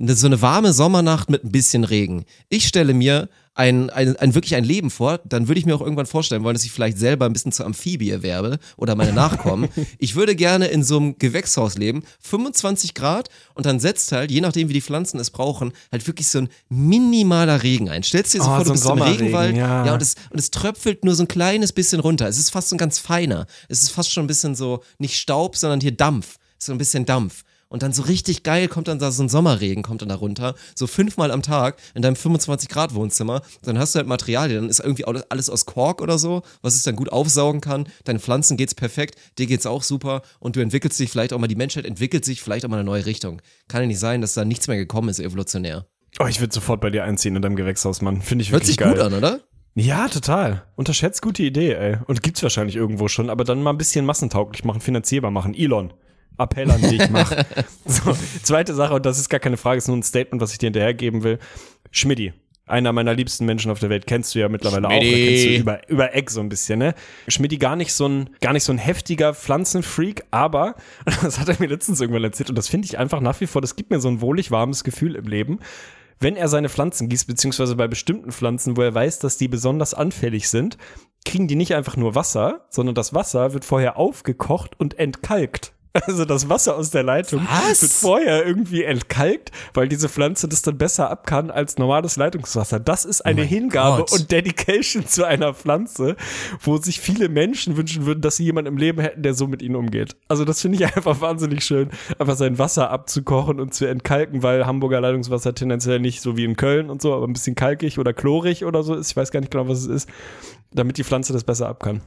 Eine- So eine warme Sommernacht mit ein bisschen Regen. Ich stelle mir ein, ein, ein wirklich ein Leben vor, dann würde ich mir auch irgendwann vorstellen wollen, dass ich vielleicht selber ein bisschen zur Amphibie erwerbe oder meine Nachkommen. <laughs> ich würde gerne in so einem Gewächshaus leben, 25 Grad und dann setzt halt, je nachdem wie die Pflanzen es brauchen, halt wirklich so ein minimaler Regen ein. Stellst dir so Oh, vor, so du ein bist im Regenwald, ja. ja, und es, und es tröpfelt nur so ein kleines bisschen runter. Es ist fast so ein ganz feiner. Es ist fast schon ein bisschen so, nicht Staub, sondern hier Dampf. So ein bisschen Dampf. Und dann so richtig geil kommt dann da so ein Sommerregen, kommt dann da runter, so fünfmal am Tag in deinem 25 Grad Wohnzimmer. Dann hast du halt Materialien, dann ist irgendwie alles- aus Kork oder so, was es dann gut aufsaugen kann. Deinen Pflanzen geht's perfekt, dir geht's auch super und du entwickelst dich vielleicht auch mal, die Menschheit entwickelt sich vielleicht auch mal in eine neue Richtung. Kann ja nicht sein, dass da nichts mehr gekommen ist evolutionär. Oh, ich würde sofort bei dir einziehen in deinem Gewächshaus, Mann. Finde ich Hört wirklich sich geil. gut an, oder? Ja, total. Unterschätzt gute Idee, ey. Und gibt's wahrscheinlich irgendwo schon, aber dann mal ein bisschen massentauglich machen, finanzierbar machen. Elon. Appell an dich, mach. <laughs> So, zweite Sache, und das ist gar keine Frage, ist nur ein Statement, was ich dir hinterhergeben will. Schmidti. Einer meiner liebsten Menschen auf der Welt kennst du ja mittlerweile auch, oder Schmidti. kennst du über, über Eck so ein bisschen, ne? Schmidti gar nicht so ein, gar nicht so ein heftiger Pflanzenfreak, aber, <laughs> das hat er mir letztens irgendwann erzählt, und das finde ich einfach nach wie vor, das gibt mir so ein wohlig warmes Gefühl im Leben wenn er seine Pflanzen gießt, beziehungsweise bei bestimmten Pflanzen, wo er weiß, dass die besonders anfällig sind, kriegen die nicht einfach nur Wasser, sondern das Wasser wird vorher aufgekocht und entkalkt. Also das Wasser aus der Leitung Was? wird vorher irgendwie entkalkt, weil diese Pflanze das dann besser ab kann als normales Leitungswasser. Das ist eine mein Hingabe Gott. und Dedication zu einer Pflanze, wo sich viele Menschen wünschen würden, dass sie jemanden im Leben hätten, der so mit ihnen umgeht. Also das finde ich einfach wahnsinnig schön, einfach sein Wasser abzukochen und zu entkalken, weil Hamburger Leitungswasser tendenziell nicht so wie in Köln und so, aber ein bisschen kalkig oder chlorig oder so ist. Ich weiß gar nicht genau, was es ist, damit die Pflanze das besser ab kann.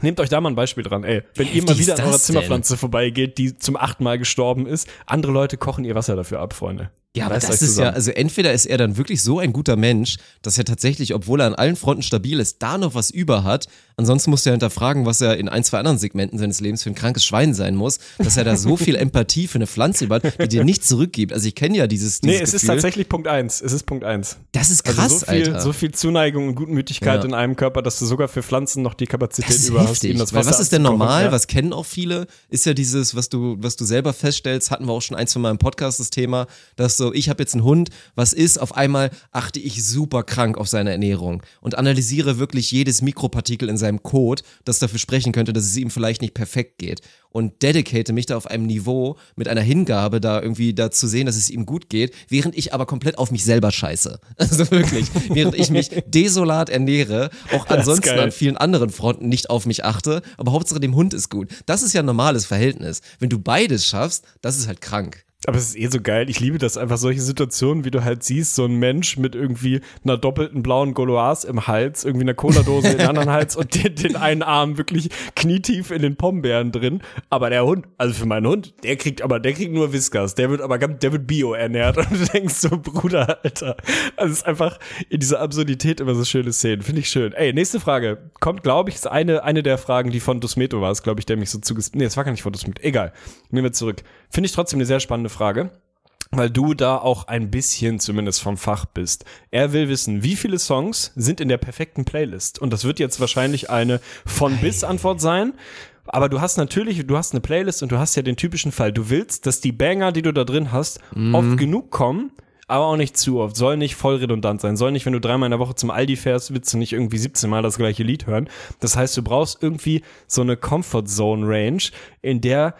Nehmt euch da mal ein Beispiel dran, ey. Wenn ihr heftig mal wieder an eurer? Zimmerpflanze vorbeigeht, die zum achten Mal gestorben ist, andere Leute kochen ihr Wasser dafür ab, Freunde. Ja, aber das euch ist ja, zusammen. also entweder ist er dann wirklich so ein guter Mensch, dass er tatsächlich, obwohl er an allen Fronten stabil ist, da noch was über hat. Ansonsten muss er hinterfragen, was er in ein, zwei anderen Segmenten seines Lebens für ein krankes Schwein sein muss, dass er da so viel <laughs> Empathie für eine Pflanze über hat, die dir nicht zurückgibt. Also ich kenne ja dieses, dieses Nee, es ist Gefühl. tatsächlich Punkt eins. Es ist Punkt eins. Das ist krass, Also so viel, Alter. so viel Zuneigung und Gutmütigkeit Ja. in einem Körper, dass du sogar für Pflanzen noch die Kapazität Das ist über hast, heftig. ihnen das Weil was ist denn normal? Ja. Was kennen auch viele? Ist ja dieses, was du, was du selber feststellst, hatten wir auch schon ein, zwei Mal im Podcast das Thema, dass so, ich habe jetzt einen Hund, was ist, auf einmal achte ich super krank auf seine Ernährung und analysiere wirklich jedes Mikropartikel in seinem Kot, das dafür sprechen könnte, dass es ihm vielleicht nicht perfekt geht. Und dedicate mich da auf einem Niveau mit einer Hingabe, da irgendwie da zu sehen, dass es ihm gut geht, während ich aber komplett auf mich selber scheiße. <laughs> Also wirklich, während ich mich desolat ernähre, auch ansonsten an vielen anderen Fronten nicht auf mich achte, aber Hauptsache dem Hund ist gut. Das ist ja ein normales Verhältnis. Wenn du beides schaffst, das ist halt krank. Aber es ist eh so geil. Ich liebe das einfach, solche Situationen, wie du halt siehst, so ein Mensch mit irgendwie einer doppelten blauen Goloise im Hals, irgendwie einer Cola-Dose in den anderen Hals und den, den einen Arm wirklich knietief in den Pombeeren drin. Aber der Hund, also für meinen Hund, der kriegt aber, der kriegt nur Whiskas. Der wird aber, der wird bio ernährt. <laughs> Und du denkst so, Bruder, Alter. Also es ist einfach in dieser Absurdität immer so schöne Szenen. Finde ich schön. Ey, nächste Frage. Kommt, glaube ich, ist eine, eine der Fragen, die von Dusmeto war, ist, glaube ich, der mich so zuges... Nee, es war gar nicht von Dusmeto. Egal. Nehmen wir zurück. Finde ich trotzdem eine sehr spannende Frage weil du da auch ein bisschen zumindest vom Fach bist. Er will wissen, wie viele Songs sind in der perfekten Playlist? Und das wird jetzt wahrscheinlich eine von bis Antwort sein. Aber du hast natürlich, du hast eine Playlist und du hast ja den typischen Fall. Du willst, dass die Banger, die du da drin hast, oft genug kommen, aber auch nicht zu oft. Soll nicht voll redundant sein. Soll nicht, wenn du dreimal in der Woche zum Aldi fährst, willst du nicht irgendwie 17 Mal das gleiche Lied hören. Das heißt, du brauchst irgendwie so eine Comfort Zone Range, in der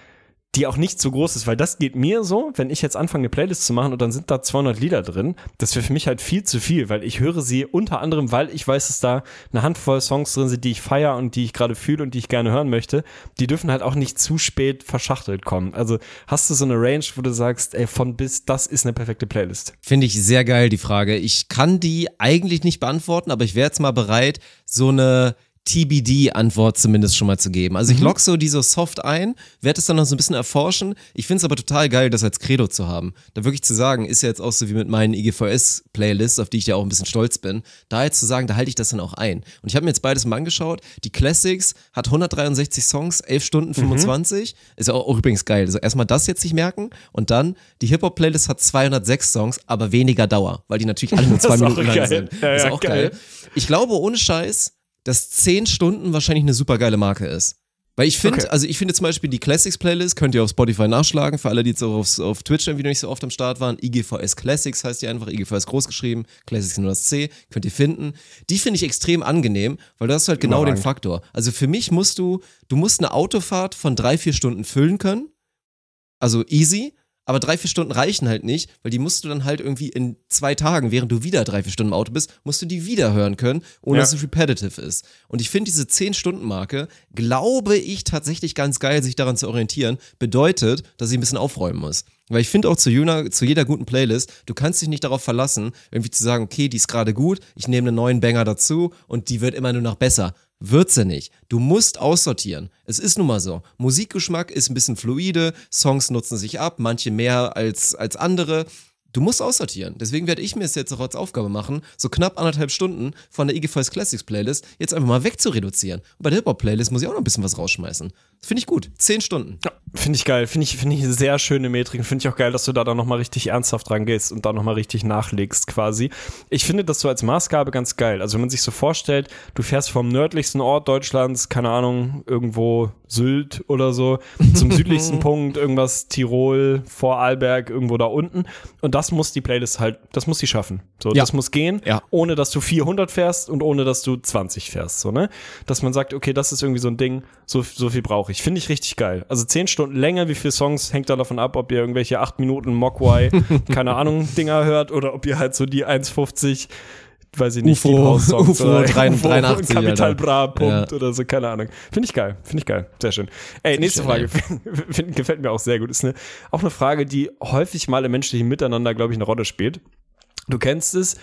die auch nicht so groß ist, weil das geht mir so, wenn ich jetzt anfange, eine Playlist zu machen und dann sind da 200 Lieder drin, das wäre für mich halt viel zu viel, weil ich höre sie unter anderem, weil ich weiß, dass da eine Handvoll Songs drin sind, die ich feiere und die ich gerade fühle und die ich gerne hören möchte. Die dürfen halt auch nicht zu spät verschachtelt kommen. Also hast du so eine Range, wo du sagst, ey, von bis, das ist eine perfekte Playlist. Finde ich sehr geil, die Frage. Ich kann die eigentlich nicht beantworten, aber ich wäre jetzt mal bereit, so eine TBD-Antwort zumindest schon mal zu geben. Also ich log so die so soft ein, werde es dann noch so ein bisschen erforschen. Ich finde es aber total geil, das als Credo zu haben. Da wirklich zu sagen, ist ja jetzt auch so wie mit meinen IGVS-Playlists, auf die ich ja auch ein bisschen stolz bin, da jetzt zu sagen, da halte ich das dann auch ein. Und ich habe mir jetzt beides mal angeschaut. Die Classics hat 163 Songs, 11 Stunden 25. Ist auch, auch übrigens geil. Also erstmal das jetzt nicht merken und dann die Hip-Hop-Playlist hat 206 Songs, aber weniger Dauer, weil die natürlich alle nur <laughs> zwei ist Minuten lang sind. Ja, ist ja, auch geil. geil. Ich glaube, ohne Scheiß, dass 10 Stunden wahrscheinlich eine super geile Marke ist. Weil ich finde, Okay. also ich finde zum Beispiel die Classics Playlist, könnt ihr auf Spotify nachschlagen, für alle, die jetzt auch auf, auf Twitch irgendwie noch nicht so oft am Start waren. IGVS Classics heißt die einfach, IGVS groß geschrieben, Classics nur das C, könnt ihr finden. Die finde ich extrem angenehm, weil das ist halt genau den Überragend. Faktor. Also für mich musst du, du musst eine Autofahrt von drei, vier Stunden füllen können. Also easy. Aber drei, vier Stunden reichen halt nicht, weil die musst du dann halt irgendwie in zwei Tagen, während du wieder drei, vier Stunden im Auto bist, musst du die wieder hören können, ohne Ja. dass es repetitive ist. Und ich finde diese 10-Stunden-Marke, glaube ich tatsächlich ganz geil, sich daran zu orientieren, bedeutet, dass ich ein bisschen aufräumen muss. Weil ich finde auch zu, jeder, zu jeder guten Playlist, du kannst dich nicht darauf verlassen, irgendwie zu sagen, okay, die ist gerade gut, ich nehme einen neuen Banger dazu und die wird immer nur noch besser. Wird sie nicht. Du musst aussortieren. Es ist nun mal so. Musikgeschmack ist ein bisschen fluide, Songs nutzen sich ab, manche mehr als, als andere. Du musst aussortieren. Deswegen werde ich mir es jetzt auch als Aufgabe machen, so knapp anderthalb Stunden von der IGVS Classics Playlist jetzt einfach mal wegzureduzieren. Und bei der Hip-Hop-Playlist muss ich auch noch ein bisschen was rausschmeißen. Finde ich gut. Zehn Stunden. Finde ich geil. Finde ich, finde ich eine sehr schöne Metrik. Finde ich auch geil, dass du da dann nochmal richtig ernsthaft rangehst und da nochmal richtig nachlegst quasi. Ich finde das so als Maßgabe ganz geil. Also wenn man sich so vorstellt, du fährst vom nördlichsten Ort Deutschlands, keine Ahnung, irgendwo Sylt oder so, zum <laughs> südlichsten Punkt, irgendwas Tirol, Vorarlberg, irgendwo da unten. Und das muss die Playlist halt, das muss sie schaffen. So, Ja. das muss gehen, Ja. ohne dass du 400 fährst und ohne dass du 20 fährst, so, ne? Dass man sagt, okay, das ist irgendwie so ein Ding, so, so viel brauche ich. Finde ich richtig geil. Also 10 Stunden länger, wie viele Songs, hängt da davon ab, ob ihr irgendwelche 8 Minuten Mogwai, <laughs> keine Ahnung, Dinger hört oder ob ihr halt so die 1,50 weiß ich nicht, UFO, Deep House Songs UFO oder 83, Capital Alter. Bra Punkt Ja. oder so, keine Ahnung. Finde ich geil, finde ich geil, sehr schön. Ey, nächste Frage, <laughs> Find, gefällt mir auch sehr gut. Ist eine, auch eine Frage, die häufig mal im menschlichen Miteinander, glaube ich, eine Rolle spielt. Du kennst es,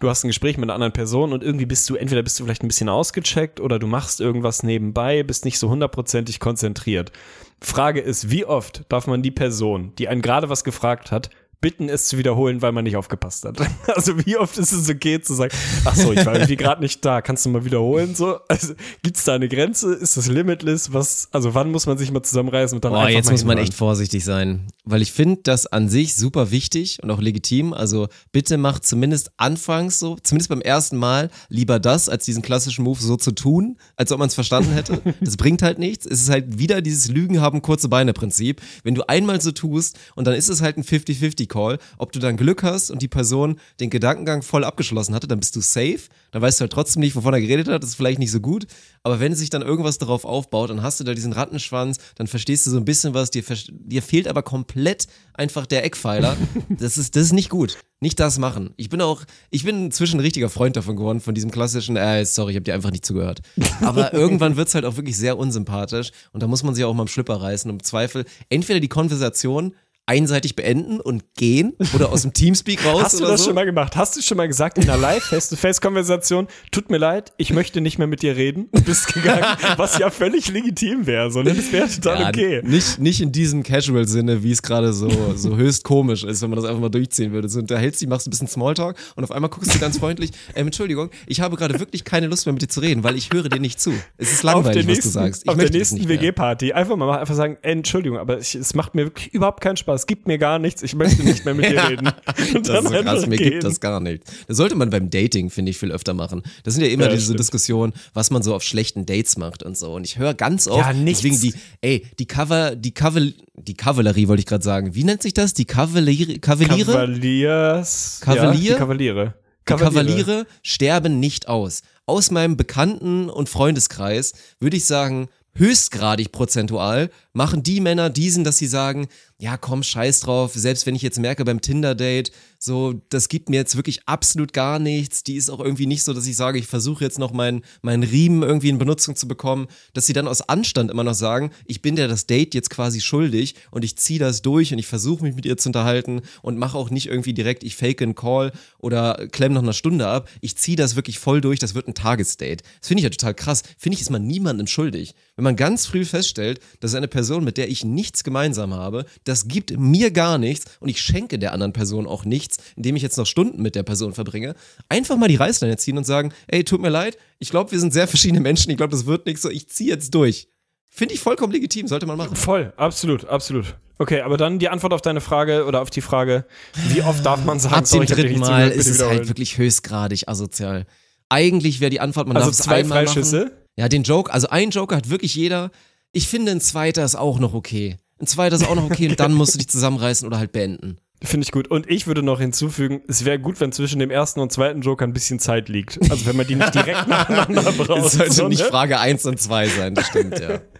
du hast ein Gespräch mit einer anderen Person und irgendwie bist du, entweder bist du vielleicht ein bisschen ausgecheckt oder du machst irgendwas nebenbei, bist nicht so hundertprozentig konzentriert. Frage ist, wie oft darf man die Person, die einen gerade was gefragt hat, bitten, es zu wiederholen, weil man nicht aufgepasst hat. <laughs> Also wie oft ist es okay zu sagen, ach so, ich war irgendwie gerade nicht da, kannst du mal wiederholen? So, also gibt's da eine Grenze? Ist das limitless? Was, also wann muss man sich mal zusammenreißen und dann Boah, jetzt muss man echt vorsichtig sein, weil ich finde das an sich super wichtig und auch legitim. Also bitte macht zumindest anfangs so, zumindest beim ersten Mal, lieber das, als diesen klassischen Move so zu tun, als ob man es verstanden hätte. <laughs> Das bringt halt nichts. Es ist halt wieder dieses Lügen haben kurze Beine Prinzip. Wenn du einmal so tust und dann ist es halt ein 50-50 Call, ob du dann Glück hast und die Person den Gedankengang voll abgeschlossen hatte, dann bist du safe. Dann weißt du halt trotzdem nicht, wovon er geredet hat. Das ist vielleicht nicht so gut. Aber wenn sich dann irgendwas darauf aufbaut, dann hast du da diesen Rattenschwanz, dann verstehst du so ein bisschen was, dir, dir fehlt aber komplett einfach der Eckpfeiler. <laughs> Das ist, das ist nicht gut. Nicht das machen. Ich bin auch, ich bin inzwischen ein richtiger Freund davon geworden, von diesem klassischen, äh, sorry, ich habe dir einfach nicht zugehört. Aber <laughs> irgendwann wird's halt auch wirklich sehr unsympathisch und da muss man sich auch mal am Schlipper reißen. Im Zweifel entweder die Konversation einseitig beenden und gehen oder aus dem Teamspeak raus Hast du das so. schon mal gemacht? Hast du schon mal gesagt in einer Live-Face-to-Face-Konversation, tut mir leid, ich möchte nicht mehr mit dir reden, und bist gegangen, <laughs> was ja völlig legitim wäre, so, ne? Das wäre total Ja, okay. Nicht, nicht in diesem Casual-Sinne, wie es gerade so, so <laughs> höchst komisch ist, wenn man das einfach mal durchziehen würde. So unterhältst dich, machst ein bisschen Smalltalk und auf einmal guckst du ganz freundlich, ähm, Entschuldigung, ich habe gerade wirklich keine Lust mehr mit dir zu reden, weil ich höre dir nicht zu. Es ist langweilig, was nächsten, du sagst. Ich auf der nächsten. WG-Party einfach mal einfach sagen, Entschuldigung, aber ich, es macht mir wirklich überhaupt keinen Spaß, gibt mir gar nichts, ich möchte nicht mehr mit dir <laughs> reden. Und Das ist so krass, mir gehen. gibt das gar nicht. Das sollte man beim Dating, finde ich, viel öfter machen. Das sind ja immer Ja, diese stimmt. Diskussionen, was man so auf schlechten Dates macht und so. Und ich höre ganz oft, Ja, nichts. deswegen die, ey, die Cover, die Kaval, die Kavallerie wollte ich gerade sagen. Wie nennt sich das? Die Kavaliere? Kavaliere? Kavaliers. Kavalier? Ja, Kavaliere. Die Kavaliere sterben nicht aus. Aus meinem Bekannten- und Freundeskreis würde ich sagen, höchstgradig prozentual machen die Männer diesen, dass sie sagen, ja komm, scheiß drauf, selbst wenn ich jetzt merke beim Tinder-Date, so, das gibt mir jetzt wirklich absolut gar nichts, die ist auch irgendwie nicht so, dass ich sage, ich versuche jetzt noch meinen meinen Riemen irgendwie in Benutzung zu bekommen, dass sie dann aus Anstand immer noch sagen, ich bin dir das Date jetzt quasi schuldig und ich ziehe das durch und ich versuche mich mit ihr zu unterhalten und mache auch nicht irgendwie direkt, ich fake einen Call oder klemm noch eine Stunde ab, ich ziehe das wirklich voll durch, das wird ein Tagesdate. Das finde ich ja total krass. Finde ich, ist man niemandem schuldig. Wenn man ganz früh feststellt, dass eine Person, mit der ich nichts gemeinsam habe, das gibt mir gar nichts und ich schenke der anderen Person auch nichts, indem ich jetzt noch Stunden mit der Person verbringe, einfach mal die Reißleine ziehen und sagen, ey, tut mir leid, ich glaube, wir sind sehr verschiedene Menschen, ich glaube, das wird nichts so, ich ziehe jetzt durch. Finde ich vollkommen legitim, sollte man machen. Voll, absolut, absolut. Okay, aber dann die Antwort auf deine Frage oder auf die Frage, wie oft darf man sagen, Ab dem dritten Mal ist es halt wirklich höchstgradig asozial. Eigentlich wäre die Antwort, man Also darf es zwei einmal Freischüsse? machen. Ja, den Joke, also ein Joker hat wirklich jeder. Ich finde, ein zweiter ist auch noch okay. Ein zweiter ist auch noch okay und dann musst du dich <laughs> zusammenreißen oder halt beenden. Finde ich gut. Und ich würde noch hinzufügen, es wäre gut, wenn zwischen dem ersten und zweiten Joker ein bisschen Zeit liegt. Also wenn man die nicht direkt <laughs> nacheinander braucht. Es sollte so, nicht ne? Frage 1 und 2 sein, das stimmt, ja. <laughs>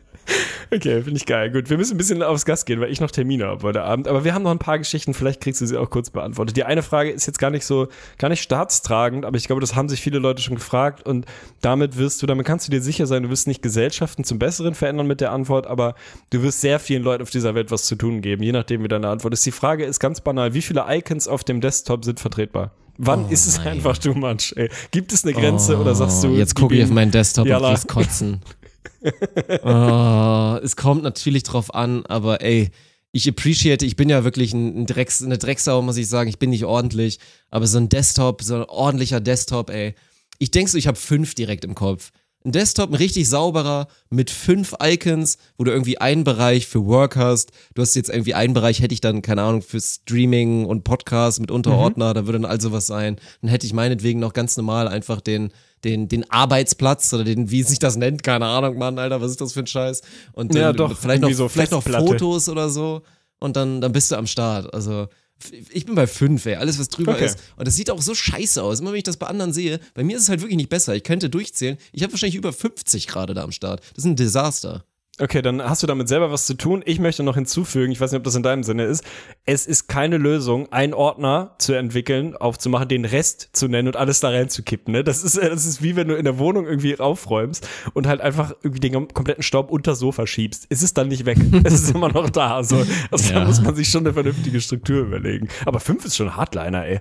Okay, finde ich geil. Gut, wir müssen ein bisschen aufs Gas gehen, weil ich noch Termine habe heute Abend. Aber wir haben noch ein paar Geschichten, vielleicht kriegst du sie auch kurz beantwortet. Die eine Frage ist jetzt gar nicht so, gar nicht staatstragend, aber ich glaube, das haben sich viele Leute schon gefragt und damit wirst du, damit kannst du dir sicher sein, du wirst nicht Gesellschaften zum Besseren verändern mit der Antwort, aber du wirst sehr vielen Leuten auf dieser Welt was zu tun geben, je nachdem, wie deine Antwort ist. Die Frage ist ganz banal, wie viele Icons auf dem Desktop sind vertretbar? Wann ist es nein. einfach too much? Ey? Gibt es eine Grenze oder sagst du, Oh, Jetzt gucke ich auf meinen Desktop Jalla. und krieg's kotzen. <laughs> oh, es kommt natürlich drauf an, aber ey, ich appreciate, ich bin ja wirklich ein, ein Drecks, eine Drecksau, muss ich sagen. Ich bin nicht ordentlich, aber so ein Desktop, so ein ordentlicher Desktop, ey. Ich denke so, ich habe fünf direkt im Kopf. Ein Desktop, ein richtig sauberer, mit fünf Icons, wo du irgendwie einen Bereich für Work hast. Du hast jetzt irgendwie einen Bereich, hätte ich dann, keine Ahnung, für Streaming und Podcast mit Unterordner, da würde dann all sowas sein. Dann hätte ich meinetwegen noch ganz normal einfach den, den, den Arbeitsplatz oder den, wie sich das nennt, keine Ahnung, Mann, Alter, was ist das für ein Scheiß? Und Ja, dann doch, vielleicht noch, so vielleicht noch. Fotos oder so und dann, dann bist du am Start. Also ich bin bei fünf, ey. Alles, was drüber Okay. ist. Und das sieht auch so scheiße aus. Immer wenn ich das bei anderen sehe, bei mir ist es halt wirklich nicht besser. Ich könnte durchzählen. Ich habe wahrscheinlich über 50 gerade da am Start. Das ist ein Desaster. Okay, dann hast du damit selber was zu tun. Ich möchte noch hinzufügen, ich weiß nicht, ob das in deinem Sinne ist, es ist keine Lösung, einen Ordner zu entwickeln, aufzumachen, den Rest zu nennen und alles da reinzukippen. Ne? Das, ist, das ist wie wenn du in der Wohnung irgendwie aufräumst und halt einfach irgendwie den kompletten Staub unter Sofa schiebst. Es ist dann nicht weg. <laughs> es ist immer noch da. Also, also Ja. da muss man sich schon eine vernünftige Struktur überlegen. Aber fünf ist schon Hardliner, ey.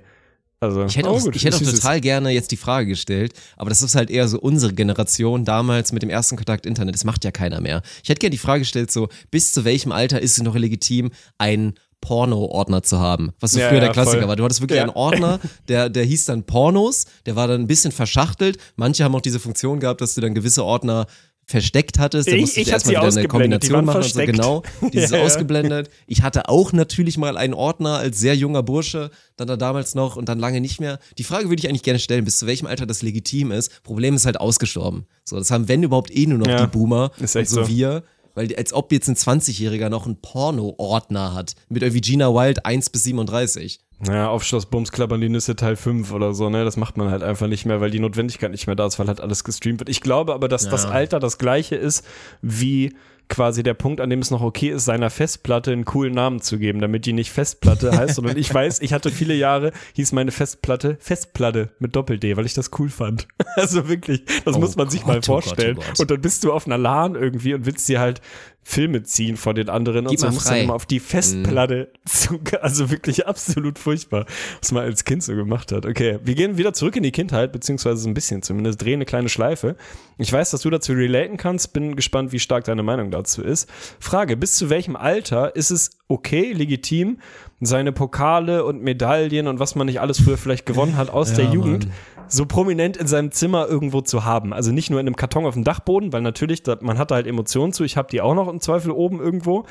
Also, Ich hätte aber auch, gut, ich hätte auch <laughs> total gerne jetzt die Frage gestellt, aber das ist halt eher so unsere Generation damals mit dem ersten Kontakt Internet. Das macht ja keiner mehr. Ich hätte gerne die Frage gestellt, so, bis zu welchem Alter ist es noch legitim, einen Porno-Ordner zu haben, was so Ja, früher der ja, Klassiker voll. war. Du hattest wirklich Ja. einen Ordner, <laughs> der, der hieß dann Pornos, der war dann ein bisschen verschachtelt. Manche haben auch diese Funktion gehabt, dass du dann gewisse Ordner versteckt hattest. Da Ich- musstest ich du sie erstmal wieder eine Kombination machen und so. versteckt. Genau, dieses <laughs> Ja, ja. ausgeblendet. Ich hatte auch natürlich mal einen Ordner als sehr junger Bursche, dann da damals noch und dann lange nicht mehr. Die Frage würde ich eigentlich gerne stellen, bis zu welchem Alter das legitim ist. Problem ist halt ausgestorben. So, das haben wenn überhaupt eh nur noch Ja, die Boomer ist und echt so, so. wir. Weil als ob jetzt ein 20-Jähriger noch einen Porno-Ordner hat. Mit irgendwie Gina Wild 1 bis 37. Naja, Aufschluss, Bums, Klappern die Nüsse Teil 5 oder so, ne? Das macht man halt einfach nicht mehr, weil die Notwendigkeit nicht mehr da ist, weil halt alles gestreamt wird. Ich glaube aber, dass das Alter das gleiche ist wie quasi der Punkt, an dem es noch okay ist, seiner Festplatte einen coolen Namen zu geben, damit die nicht Festplatte heißt, sondern ich weiß, ich hatte viele Jahre, hieß meine Festplatte Festplatte mit Doppel-D, weil ich das cool fand. <laughs> Also wirklich, das Oh muss man sich Gott, mal oh Gott, vorstellen. oh Gott. Und dann bist du auf einer LAN irgendwie und willst dir halt Filme ziehen von den anderen Gib und so frei. dann immer auf die Festplatte zu, <laughs> also wirklich absolut furchtbar, was man als Kind so gemacht hat. Okay, wir gehen wieder zurück in die Kindheit, beziehungsweise so ein bisschen zumindest, drehen eine kleine Schleife. Ich weiß, dass du dazu relaten kannst, bin gespannt, wie stark deine Meinung dazu ist. Frage, bis zu welchem Alter ist es okay, legitim, seine Pokale und Medaillen und was man nicht alles früher vielleicht gewonnen hat aus <laughs> der Jugend so prominent in seinem Zimmer irgendwo zu haben. Also nicht nur in einem Karton auf dem Dachboden, weil natürlich, man hat da halt Emotionen zu. Ich habe die auch noch im Zweifel oben irgendwo.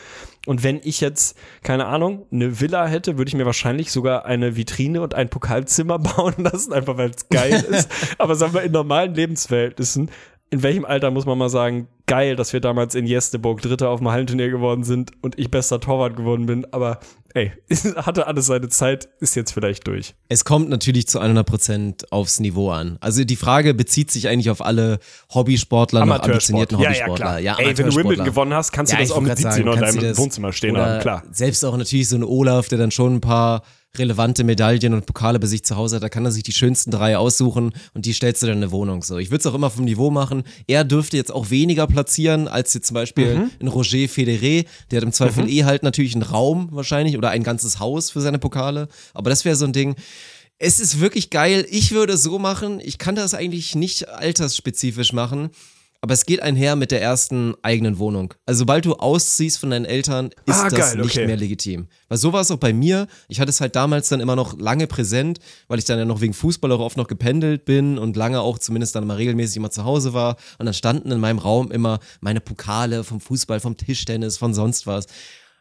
Und wenn ich jetzt, keine Ahnung, eine Villa hätte, würde ich mir wahrscheinlich sogar eine Vitrine und ein Pokalzimmer <laughs> bauen lassen, einfach weil es geil ist. <laughs> Aber sagen wir, in normalen Lebensverhältnissen, in welchem Alter muss man mal sagen, geil, dass wir damals in Jesteburg Dritter auf dem Hallenturnier geworden sind und ich bester Torwart geworden bin, aber ey, <laughs> hatte alles seine Zeit, ist jetzt vielleicht durch. Es kommt natürlich zu 100% aufs Niveau an. Also die Frage bezieht sich eigentlich auf alle Hobbysportler, noch ambitionierten Ja, ja, Hobbysportler. klar. Ja, Ey, wenn du. Wimbledon gewonnen hast, kannst du Ja, das ich auch mit wollte grad 17 noch in du deinem das- Wohnzimmer stehen haben, klar. Selbst auch natürlich so ein Olaf, der dann schon ein paar relevante Medaillen und Pokale bei sich zu Hause hat, da kann er sich die schönsten drei aussuchen und die stellst du dann in eine Wohnung. So, ich würde es auch immer vom Niveau machen. Er dürfte jetzt auch weniger platzieren als jetzt zum Beispiel Mhm. ein Roger Federer. Der hat im Zweifel eh halt natürlich einen Raum wahrscheinlich oder ein ganzes Haus für seine Pokale. Aber das wäre so ein Ding. Es ist wirklich geil. Ich würde es so machen. Ich kann das eigentlich nicht altersspezifisch machen. Aber es geht einher mit der ersten eigenen Wohnung. Also sobald du ausziehst von deinen Eltern, ist Ah, das geil, nicht okay. mehr legitim. Weil so war es auch bei mir. Ich hatte es halt damals dann immer noch lange präsent, weil ich dann ja noch wegen Fußball auch oft noch gependelt bin und lange auch zumindest dann mal regelmäßig immer zu Hause war. Und dann standen in meinem Raum immer meine Pokale vom Fußball, vom Tischtennis, von sonst was.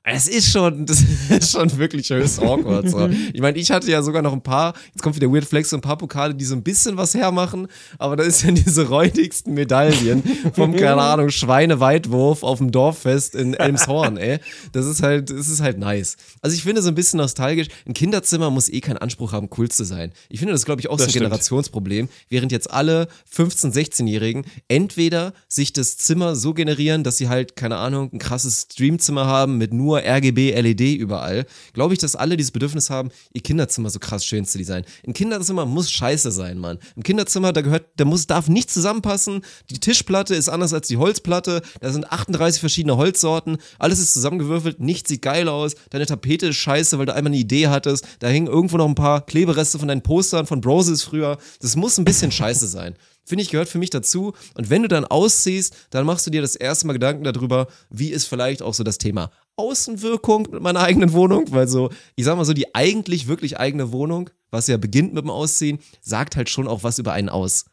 Es ist schon, <laughs> das ist schon wirklich höchst awkward. So. Ich meine, ich hatte ja sogar noch ein paar, jetzt kommt wieder Weird Flex, so ein paar Pokale, die so ein bisschen was hermachen, aber da ist ja <laughs> diese räudigsten Medaillen vom, <laughs> keine Ahnung, Schweineweitwurf auf dem Dorffest in Elmshorn, ey. Das ist halt, das ist halt nice. Also ich finde so ein bisschen nostalgisch, ein Kinderzimmer muss eh keinen Anspruch haben, cool zu sein. Ich finde das, glaube ich, auch so ein Das stimmt. Generationsproblem, während jetzt alle 15-, 16-Jährigen entweder sich das Zimmer so generieren, dass sie halt, keine Ahnung, ein krasses Streamzimmer haben mit nur RGB, LED E überall, glaube ich, dass alle dieses Bedürfnis haben, ihr Kinderzimmer so krass schön zu designen. Ein Kinderzimmer muss scheiße sein, Mann. Im Kinderzimmer, da gehört, da muss, darf nicht zusammenpassen. Die Tischplatte ist anders als die Holzplatte. Da sind 38 verschiedene Holzsorten. Alles ist zusammengewürfelt. Nichts sieht geil aus. Deine Tapete ist scheiße, weil du einmal eine Idee hattest. Da hängen irgendwo noch ein paar Klebereste von deinen Postern von Broses früher. Das muss ein bisschen scheiße sein. Finde ich, gehört für mich dazu. Und wenn du dann ausziehst, dann machst du dir das erste Mal Gedanken darüber, wie ist vielleicht auch so das Thema Außenwirkung mit meiner eigenen Wohnung, weil so, ich sag mal so, die eigentlich wirklich eigene Wohnung, was ja beginnt mit dem Ausziehen, sagt halt schon auch was über einen aus.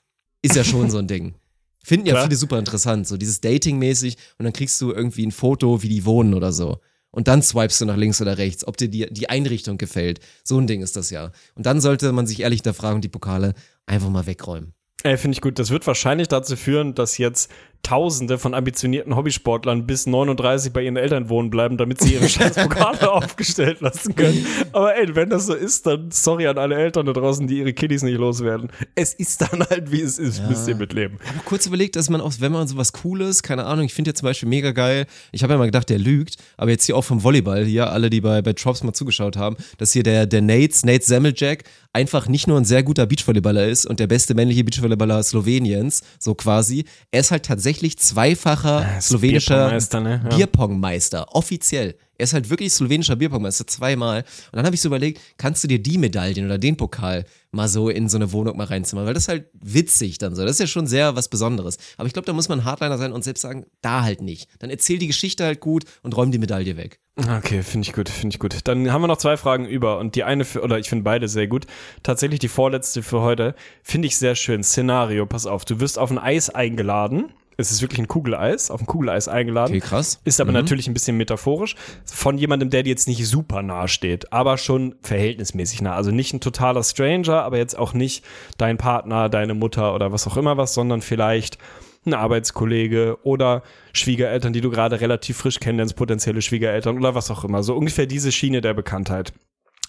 Ist ja schon so ein Ding. <laughs> Finden ja Klar. viele super interessant, so dieses Dating-mäßig und dann kriegst du irgendwie ein Foto, wie die wohnen oder so. Und dann swipest du nach links oder rechts, ob dir die, die Einrichtung gefällt. So ein Ding ist das ja. Und dann sollte man sich ehrlich hinterfragen und die Pokale einfach mal wegräumen. Ey, finde ich gut. Das wird wahrscheinlich dazu führen, dass jetzt Tausende von ambitionierten Hobbysportlern bis 39 bei ihren Eltern wohnen bleiben, damit sie ihre scheiß Pokale <laughs> aufgestellt lassen können. Aber ey, wenn das so ist, dann sorry an alle Eltern da draußen, die ihre Kiddies nicht loswerden. Es ist dann halt, wie es ist. Müsst ihr mitleben. Ich habe kurz überlegt, dass man auch, wenn man sowas Cooles, keine Ahnung, ich finde ja zum Beispiel mega geil, ich habe ja mal gedacht, der lügt, aber jetzt hier auch vom Volleyball, hier alle, die bei, bei Trops mal zugeschaut haben, dass hier der, der Nates, Nate Semmeljack, einfach nicht nur ein sehr guter Beachvolleyballer ist und der beste männliche Beachvolleyballer Sloweniens, so quasi, er ist halt tatsächlich zweifacher ist slowenischer Bierpongmeister, ne? Ja. Bierpongmeister, offiziell. Er ist halt wirklich slowenischer Bierpongmeister, zweimal. Und dann habe ich so überlegt, kannst du dir die Medaillen oder den Pokal mal so in so eine Wohnung mal reinzimmern? Weil das ist halt witzig dann so. Das ist ja schon sehr was Besonderes. Aber ich glaube, da muss man Hardliner sein und selbst sagen, da halt nicht. Dann erzähl die Geschichte halt gut und räum die Medaille weg. Okay, finde ich gut, finde ich gut. Dann haben wir noch zwei Fragen über und die eine, für, oder ich finde beide sehr gut. Tatsächlich die vorletzte für heute finde ich sehr schön. Szenario, pass auf, du wirst auf ein Eis eingeladen. Es ist wirklich ein Kugeleis, auf ein Kugeleis eingeladen. Okay, krass. Ist aber Mhm. natürlich ein bisschen metaphorisch. Von jemandem, der dir jetzt nicht super nah steht, aber schon verhältnismäßig nah. Also nicht ein totaler Stranger, aber jetzt auch nicht dein Partner, deine Mutter oder was auch immer was, sondern vielleicht ein Arbeitskollege oder Schwiegereltern, die du gerade relativ frisch kennenlernst, potenzielle Schwiegereltern oder was auch immer. So ungefähr diese Schiene der Bekanntheit.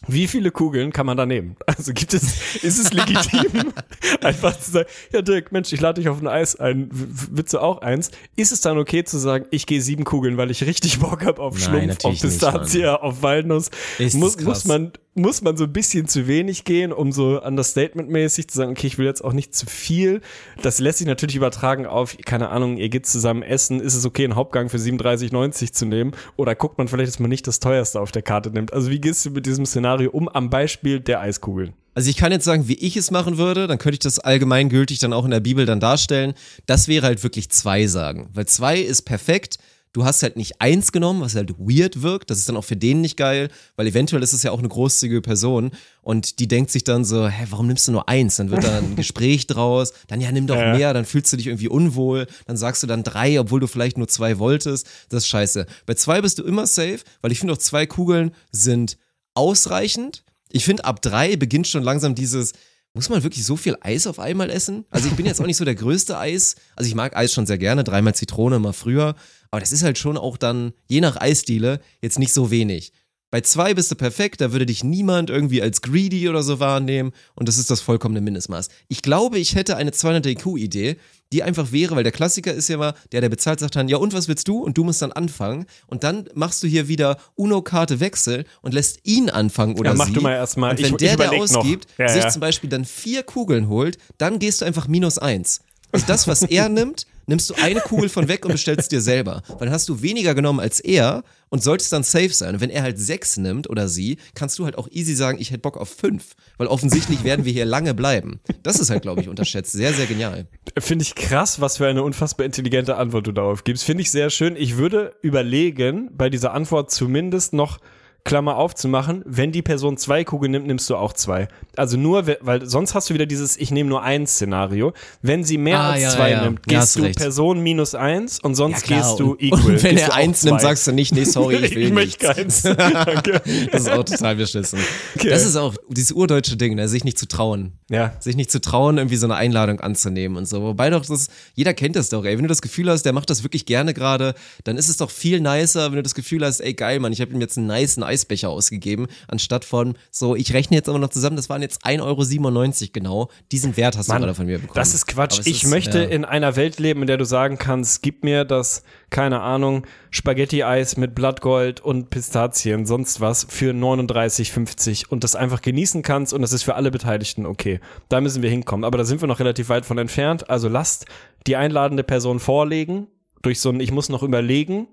Wie viele Kugeln kann man da nehmen? <laughs> Also gibt es, ist es legitim, <laughs> einfach zu sagen, ja Dirk, Mensch, ich lade dich auf ein Eis ein, willst du auch eins? Ist es dann okay zu sagen, ich gehe sieben Kugeln, weil ich richtig Bock habe auf Nein, Schlumpf, auf natürlich nicht, auf Walnuss? Ist muss, muss man muss man so ein bisschen zu wenig gehen, um so understatement-mäßig zu sagen, okay, ich will jetzt auch nicht zu viel. Das lässt sich natürlich übertragen auf, keine Ahnung, ihr geht zusammen essen, ist es okay, einen Hauptgang für 37,90 zu nehmen? Oder guckt man vielleicht, dass man nicht das teuerste auf der Karte nimmt? Also wie gehst du mit diesem Szenario um am Beispiel der Eiskugeln? Also ich kann jetzt sagen, wie ich es machen würde, dann könnte ich das allgemeingültig dann auch in der Bibel dann darstellen. Das wäre halt wirklich zwei sagen. Weil zwei ist perfekt. Du hast halt nicht eins genommen, was halt weird wirkt. Das ist dann auch für den nicht geil, weil eventuell ist es ja auch eine großzügige Person und die denkt sich dann so, hä, warum nimmst du nur eins? Dann wird da ein <laughs> Gespräch draus. Dann ja, nimm doch Ja. mehr, dann fühlst du dich irgendwie unwohl. Dann sagst du dann drei, obwohl du vielleicht nur zwei wolltest. Das ist scheiße. Bei zwei bist du immer safe, weil ich finde auch zwei Kugeln sind ausreichend. Ich finde, ab drei beginnt schon langsam dieses, muss man wirklich so viel Eis auf einmal essen? Also ich bin jetzt auch nicht so der größte Eis. Also ich mag Eis schon sehr gerne, dreimal Zitrone mal früher. Aber das ist halt schon auch dann, je nach Eisdiele, jetzt nicht so wenig. Bei zwei bist du perfekt, da würde dich niemand irgendwie als greedy oder so wahrnehmen und das ist das vollkommene Mindestmaß. Ich glaube, ich hätte eine 200 IQ-Idee, die einfach wäre, weil der Klassiker ist ja mal, der, der bezahlt, sagt dann, ja und was willst du? Und du musst dann anfangen und dann machst du hier wieder Uno-Karte Wechsel und lässt ihn anfangen oder Ja, mach sie. du mal erst mal. Und Ich- wenn ich der, der überleg noch. ausgibt, Ja, sich ja. zum Beispiel dann vier Kugeln holt, dann gehst du einfach minus eins. Also das, was er <laughs> nimmt, nimmst du eine Kugel von weg und bestellst dir selber. Weil dann hast du weniger genommen als er und solltest dann safe sein. Und wenn er halt sechs nimmt oder sie, kannst du halt auch easy sagen, ich hätte Bock auf fünf. Weil offensichtlich werden wir hier lange bleiben. Das ist halt, glaube ich, unterschätzt. Sehr, sehr genial. Finde ich krass, was für eine unfassbar intelligente Antwort du darauf gibst. Finde ich sehr schön. Ich würde überlegen, bei dieser Antwort zumindest noch Klammer aufzumachen, wenn die Person zwei Kugeln nimmt, nimmst du auch zwei. Also nur, we- weil sonst hast du wieder dieses Ich nehme nur eins Szenario. Wenn sie mehr Ah, als ja, zwei ja. nimmt, Ja, gehst du recht. Person minus eins und sonst gehst du equal. und wenn Gehst er eins nimmt, sagst du nicht, nee, sorry, ich <laughs> will ich möchte keins. <laughs> Danke. Das ist auch total beschissen. Okay. Das ist auch dieses urdeutsche Ding, ne, sich nicht zu trauen. Ja. Sich nicht zu trauen, irgendwie so eine Einladung anzunehmen und so. Wobei doch das, jeder kennt das doch, ey. Wenn du das Gefühl hast, der macht das wirklich gerne gerade, dann ist es doch viel nicer, wenn du das Gefühl hast, ey geil, Mann, ich habe ihm jetzt einen niceen Eisbecher ausgegeben, anstatt von, so, ich rechne jetzt aber noch zusammen, das waren jetzt 1,97 Euro genau. Diesen Wert hast du gerade von mir bekommen. Das ist Quatsch. Ich ist, möchte ja. in einer Welt leben, in der du sagen kannst, gib mir das, keine Ahnung, Spaghetti-Eis mit Blattgold und Pistazien, sonst was, für 39,50 und das einfach genießen kannst und das ist für alle Beteiligten okay. Da müssen wir hinkommen. Aber da sind wir noch relativ weit von entfernt. Also lasst die einladende Person vorlegen, durch so ein Ich muss noch überlegen,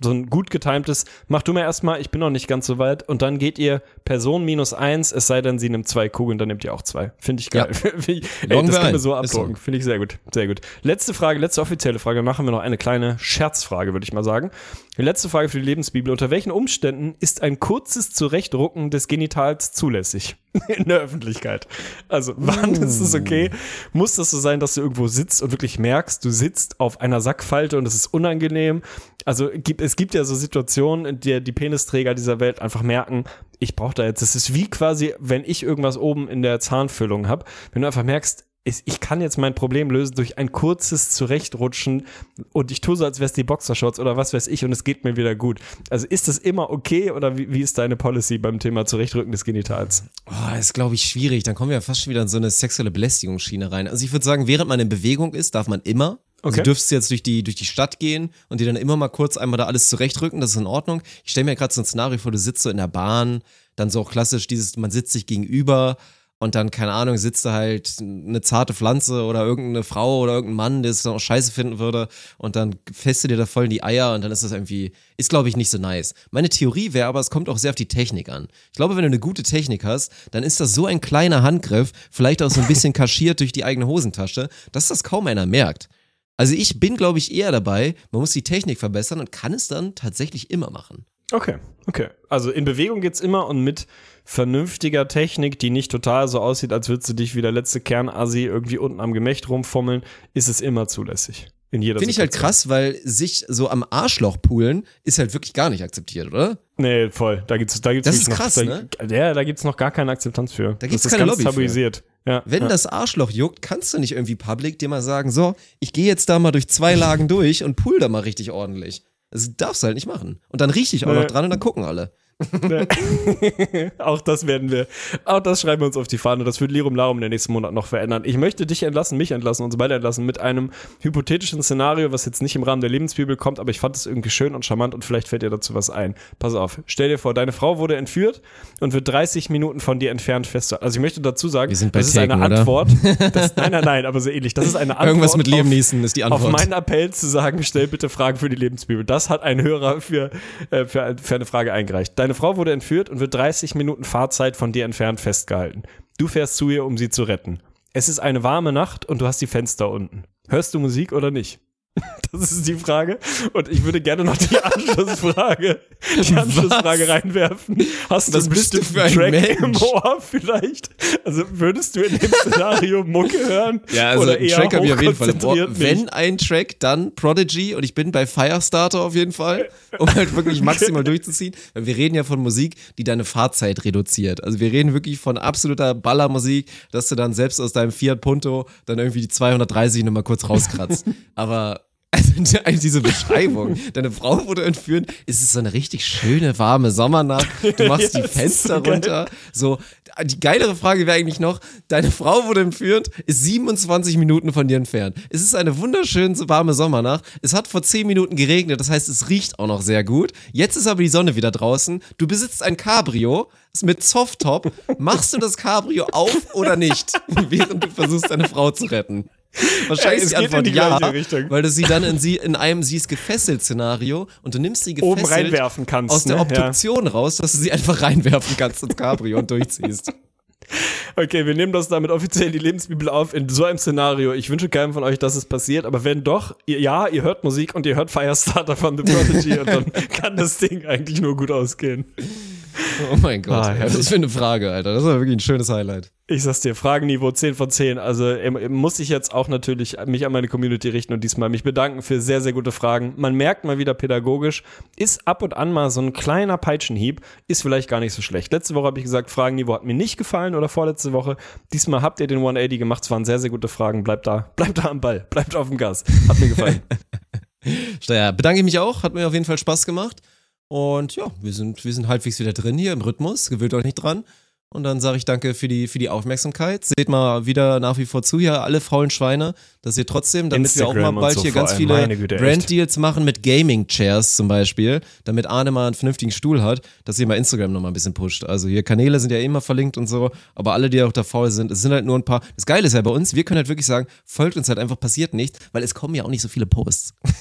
so ein gut getimtes, mach du mir erstmal, ich bin noch nicht ganz so weit. Und dann geht ihr Person minus eins, es sei denn, sie nimmt zwei Kugeln, dann nehmt ihr auch zwei. Finde ich geil. <laughs> Ich, ey, das können wir line. so Ist so. abdrucken. Finde ich sehr gut. Sehr gut. Letzte Frage, letzte offizielle Frage. Machen wir noch eine kleine Scherzfrage, würde ich mal sagen. Die letzte Frage für die Lebensbibel. Unter welchen Umständen ist ein kurzes Zurechtrucken des Genitals zulässig? <laughs> In der Öffentlichkeit. Also, wann ist es okay? Muss das so sein, dass du irgendwo sitzt und wirklich merkst, du sitzt auf einer Sackfalte und es ist unangenehm? Also, es gibt ja so Situationen, in der die Penisträger dieser Welt einfach merken, ich brauche da jetzt, das ist wie quasi, wenn ich irgendwas oben in der Zahnfüllung habe, wenn du einfach merkst, ich kann jetzt mein Problem lösen durch ein kurzes Zurechtrutschen und ich tue so, als wäre es die Boxershorts oder was weiß ich und es geht mir wieder gut. Also ist das immer okay oder wie, wie ist deine Policy beim Thema Zurechtrücken des Genitals? Oh, ist, glaube ich, schwierig. Dann kommen wir ja fast schon wieder in so eine sexuelle Belästigungsschiene rein. Also ich würde sagen, während man in Bewegung ist, darf man immer. Also Okay. du dürftest jetzt durch die, durch die Stadt gehen und dir dann immer mal kurz einmal da alles zurechtrücken, das ist in Ordnung. Ich stelle mir gerade so ein Szenario vor, du sitzt so in der Bahn, dann so auch klassisch dieses, man sitzt sich gegenüber und dann, keine Ahnung, sitzt da halt eine zarte Pflanze oder irgendeine Frau oder irgendein Mann, der es dann auch scheiße finden würde und dann feste dir da voll in die Eier und dann ist das irgendwie, ist glaube ich nicht so nice. Meine Theorie wäre aber, es kommt auch sehr auf die Technik an. Ich glaube, wenn du eine gute Technik hast, dann ist das so ein kleiner Handgriff, vielleicht auch so ein bisschen kaschiert durch die eigene Hosentasche, dass das kaum einer merkt. Also ich bin, glaube ich, eher dabei, man muss die Technik verbessern und kann es dann tatsächlich immer machen. Okay, okay. Also in Bewegung geht's immer und mit vernünftiger Technik, die nicht total so aussieht, als würdest du dich wie der letzte Kernasi irgendwie unten am Gemächt rumfummeln, ist es immer zulässig. In jeder Finde ich halt krass, weil sich so am Arschloch poolen ist halt wirklich gar nicht akzeptiert, oder? Nee, voll. Da gibt's, da gibt's Das ist krass, noch, ne? da, Ja, da gibt's noch gar keine Akzeptanz für. Da gibt's das ist keine ganz Lobby für. tabuisiert. Ja. Wenn ja. das Arschloch juckt, kannst du nicht irgendwie public dir mal sagen, so, ich gehe jetzt da mal durch zwei Lagen durch und pool da mal richtig ordentlich. Das darfst du halt nicht machen. Und dann riech ich auch Nee. noch dran und dann gucken alle. <laughs> auch das werden wir, auch das schreiben wir uns auf die Fahne. Das wird Lirum Larum in den nächsten Monaten noch verändern. Ich möchte dich entlassen, mich entlassen, uns beide entlassen mit einem hypothetischen Szenario, was jetzt nicht im Rahmen der Lebensbibel kommt, aber ich fand es irgendwie schön und charmant und vielleicht fällt dir dazu was ein. Pass auf, stell dir vor, deine Frau wurde entführt und wird 30 Minuten von dir entfernt festgehalten. Also ich möchte dazu sagen, Wir sind bei das ist Taken, eine oder? Antwort. <laughs> Das, nein, nein, nein, aber so ähnlich. Das ist eine Antwort. Irgendwas mit Liam auf- Neeson ist die auf Antwort. meinen Appell zu sagen, stell bitte Fragen für die Lebensbibel. Das hat ein Hörer für, äh, für, für eine Frage eingereicht. Deine Frau wurde entführt und wird 30 Minuten Fahrzeit von dir entfernt festgehalten. Du fährst zu ihr, um sie zu retten. Es ist eine warme Nacht und du hast die Fenster unten. Hörst du Musik oder nicht? <laughs> Das ist die Frage. Und ich würde gerne noch die <laughs> Anschlussfrage, die Anschlussfrage reinwerfen. Hast Was du bestimmt für ein Track Mensch? im Ohr vielleicht? Also würdest du in dem Szenario <laughs> Mucke hören? Ja, also oder einen eher Track habe ich auf jeden Fall im Ohr. Wenn ein Track, dann Prodigy und ich bin bei Firestarter auf jeden Fall, um halt wirklich maximal durchzuziehen. Weil wir reden ja von Musik, die deine Fahrzeit reduziert. Also wir reden wirklich von absoluter Ballermusik, dass du dann selbst aus deinem Fiat Punto dann irgendwie die 230 nochmal kurz rauskratzt. Aber also eigentlich diese Beschreibung, <laughs> deine Frau wurde entführt, es ist so eine richtig schöne, warme Sommernacht, du machst <laughs> Ja, die Fenster so runter, so, die geilere Frage wäre eigentlich noch, deine Frau wurde entführt, ist 27 Minuten von dir entfernt. Es ist eine wunderschöne warme Sommernacht. Es hat vor 10 Minuten geregnet, das heißt, es riecht auch noch sehr gut. Jetzt ist aber die Sonne wieder draußen. Du besitzt ein Cabrio mit Softtop. Machst du das Cabrio auf oder nicht, <laughs> während du versuchst, deine Frau zu retten? <laughs> Wahrscheinlich Ja, ist es die in Antwort die ja, weil du sie dann in, sie, in einem sie ist gefesselt Szenario und du nimmst sie gefesselt Oben reinwerfen kannst, aus der ne? Obduktion raus, dass du sie einfach reinwerfen kannst ins Cabrio und durchziehst. <laughs> Okay, wir nehmen das damit offiziell die Lebensbibel auf in so einem Szenario. Ich wünsche keinem von euch, dass es passiert, aber wenn doch, ihr, ja, ihr hört Musik und ihr hört Firestarter von The Prodigy und dann <laughs> kann das Ding eigentlich nur gut ausgehen. Oh mein Gott, Ah, ey, herrlich. was für eine Frage, Alter. Das war wirklich ein schönes Highlight. Ich sag's dir, Fragenniveau 10 von 10. Also ähm, muss ich jetzt auch natürlich mich an meine Community richten und diesmal mich bedanken für sehr, sehr gute Fragen. Man merkt mal wieder pädagogisch, ist ab und an mal so ein kleiner Peitschenhieb, ist vielleicht gar nicht so schlecht. Letzte Woche habe ich gesagt, Fragenniveau hat mir nicht gefallen oder vorletzte Woche. Diesmal habt ihr den 180 gemacht, es waren sehr, sehr gute Fragen. Bleibt da, <laughs> bleibt da am Ball, bleibt auf dem Gas. Hat mir gefallen. <laughs> Ja, bedanke ich mich auch. Hat mir auf jeden Fall Spaß gemacht. Und ja, wir sind, wir sind halbwegs wieder drin hier im Rhythmus. Gewöhnt euch nicht dran. Und dann sage ich danke für die, für die Aufmerksamkeit. Seht mal wieder nach wie vor zu hier, alle faulen Schweine, dass ihr trotzdem, damit wir auch Instagram mal bald so hier ganz viele. Brand-Deals machen mit Gaming-Chairs zum Beispiel, damit Arne mal einen vernünftigen Stuhl hat, dass ihr mal Instagram noch mal ein bisschen pusht. Also hier Kanäle sind ja immer verlinkt und so, aber alle, die auch da faul sind, es sind halt nur ein paar. Das Geile ist ja bei uns, wir können halt wirklich sagen, folgt uns halt einfach, passiert nichts, weil es kommen ja auch nicht so viele Posts. <laughs>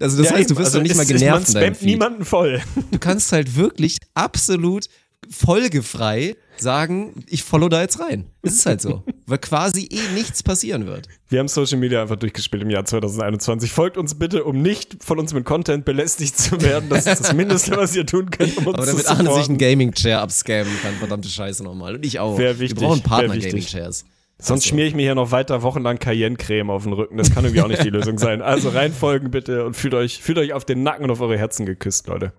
Also das Ja, heißt, du wirst Also doch nicht mal genervt Man Feed. niemanden voll. Du kannst halt wirklich absolut folgefrei sagen, ich follow da jetzt rein. Es ist halt so. <laughs> Weil quasi eh nichts passieren wird. Wir haben Social Media einfach durchgespielt im Jahr 2021. Folgt uns bitte, um nicht von uns mit Content belästigt zu werden. Das ist das <laughs> Mindeste, was ihr tun könnt, um uns Aber zu damit Arne sich supporten. ein Gaming-Chair abscammen kann, verdammte Scheiße nochmal. Und ich auch. Wär wichtig, Wir brauchen. Partner-Gaming-Chairs. Sonst schmiere ich mir hier noch weiter wochenlang Cayenne-Creme auf den Rücken. Das kann irgendwie auch nicht die Lösung sein. Also reinfolgen bitte und fühlt euch, fühlt euch auf den Nacken und auf eure Herzen geküsst, Leute.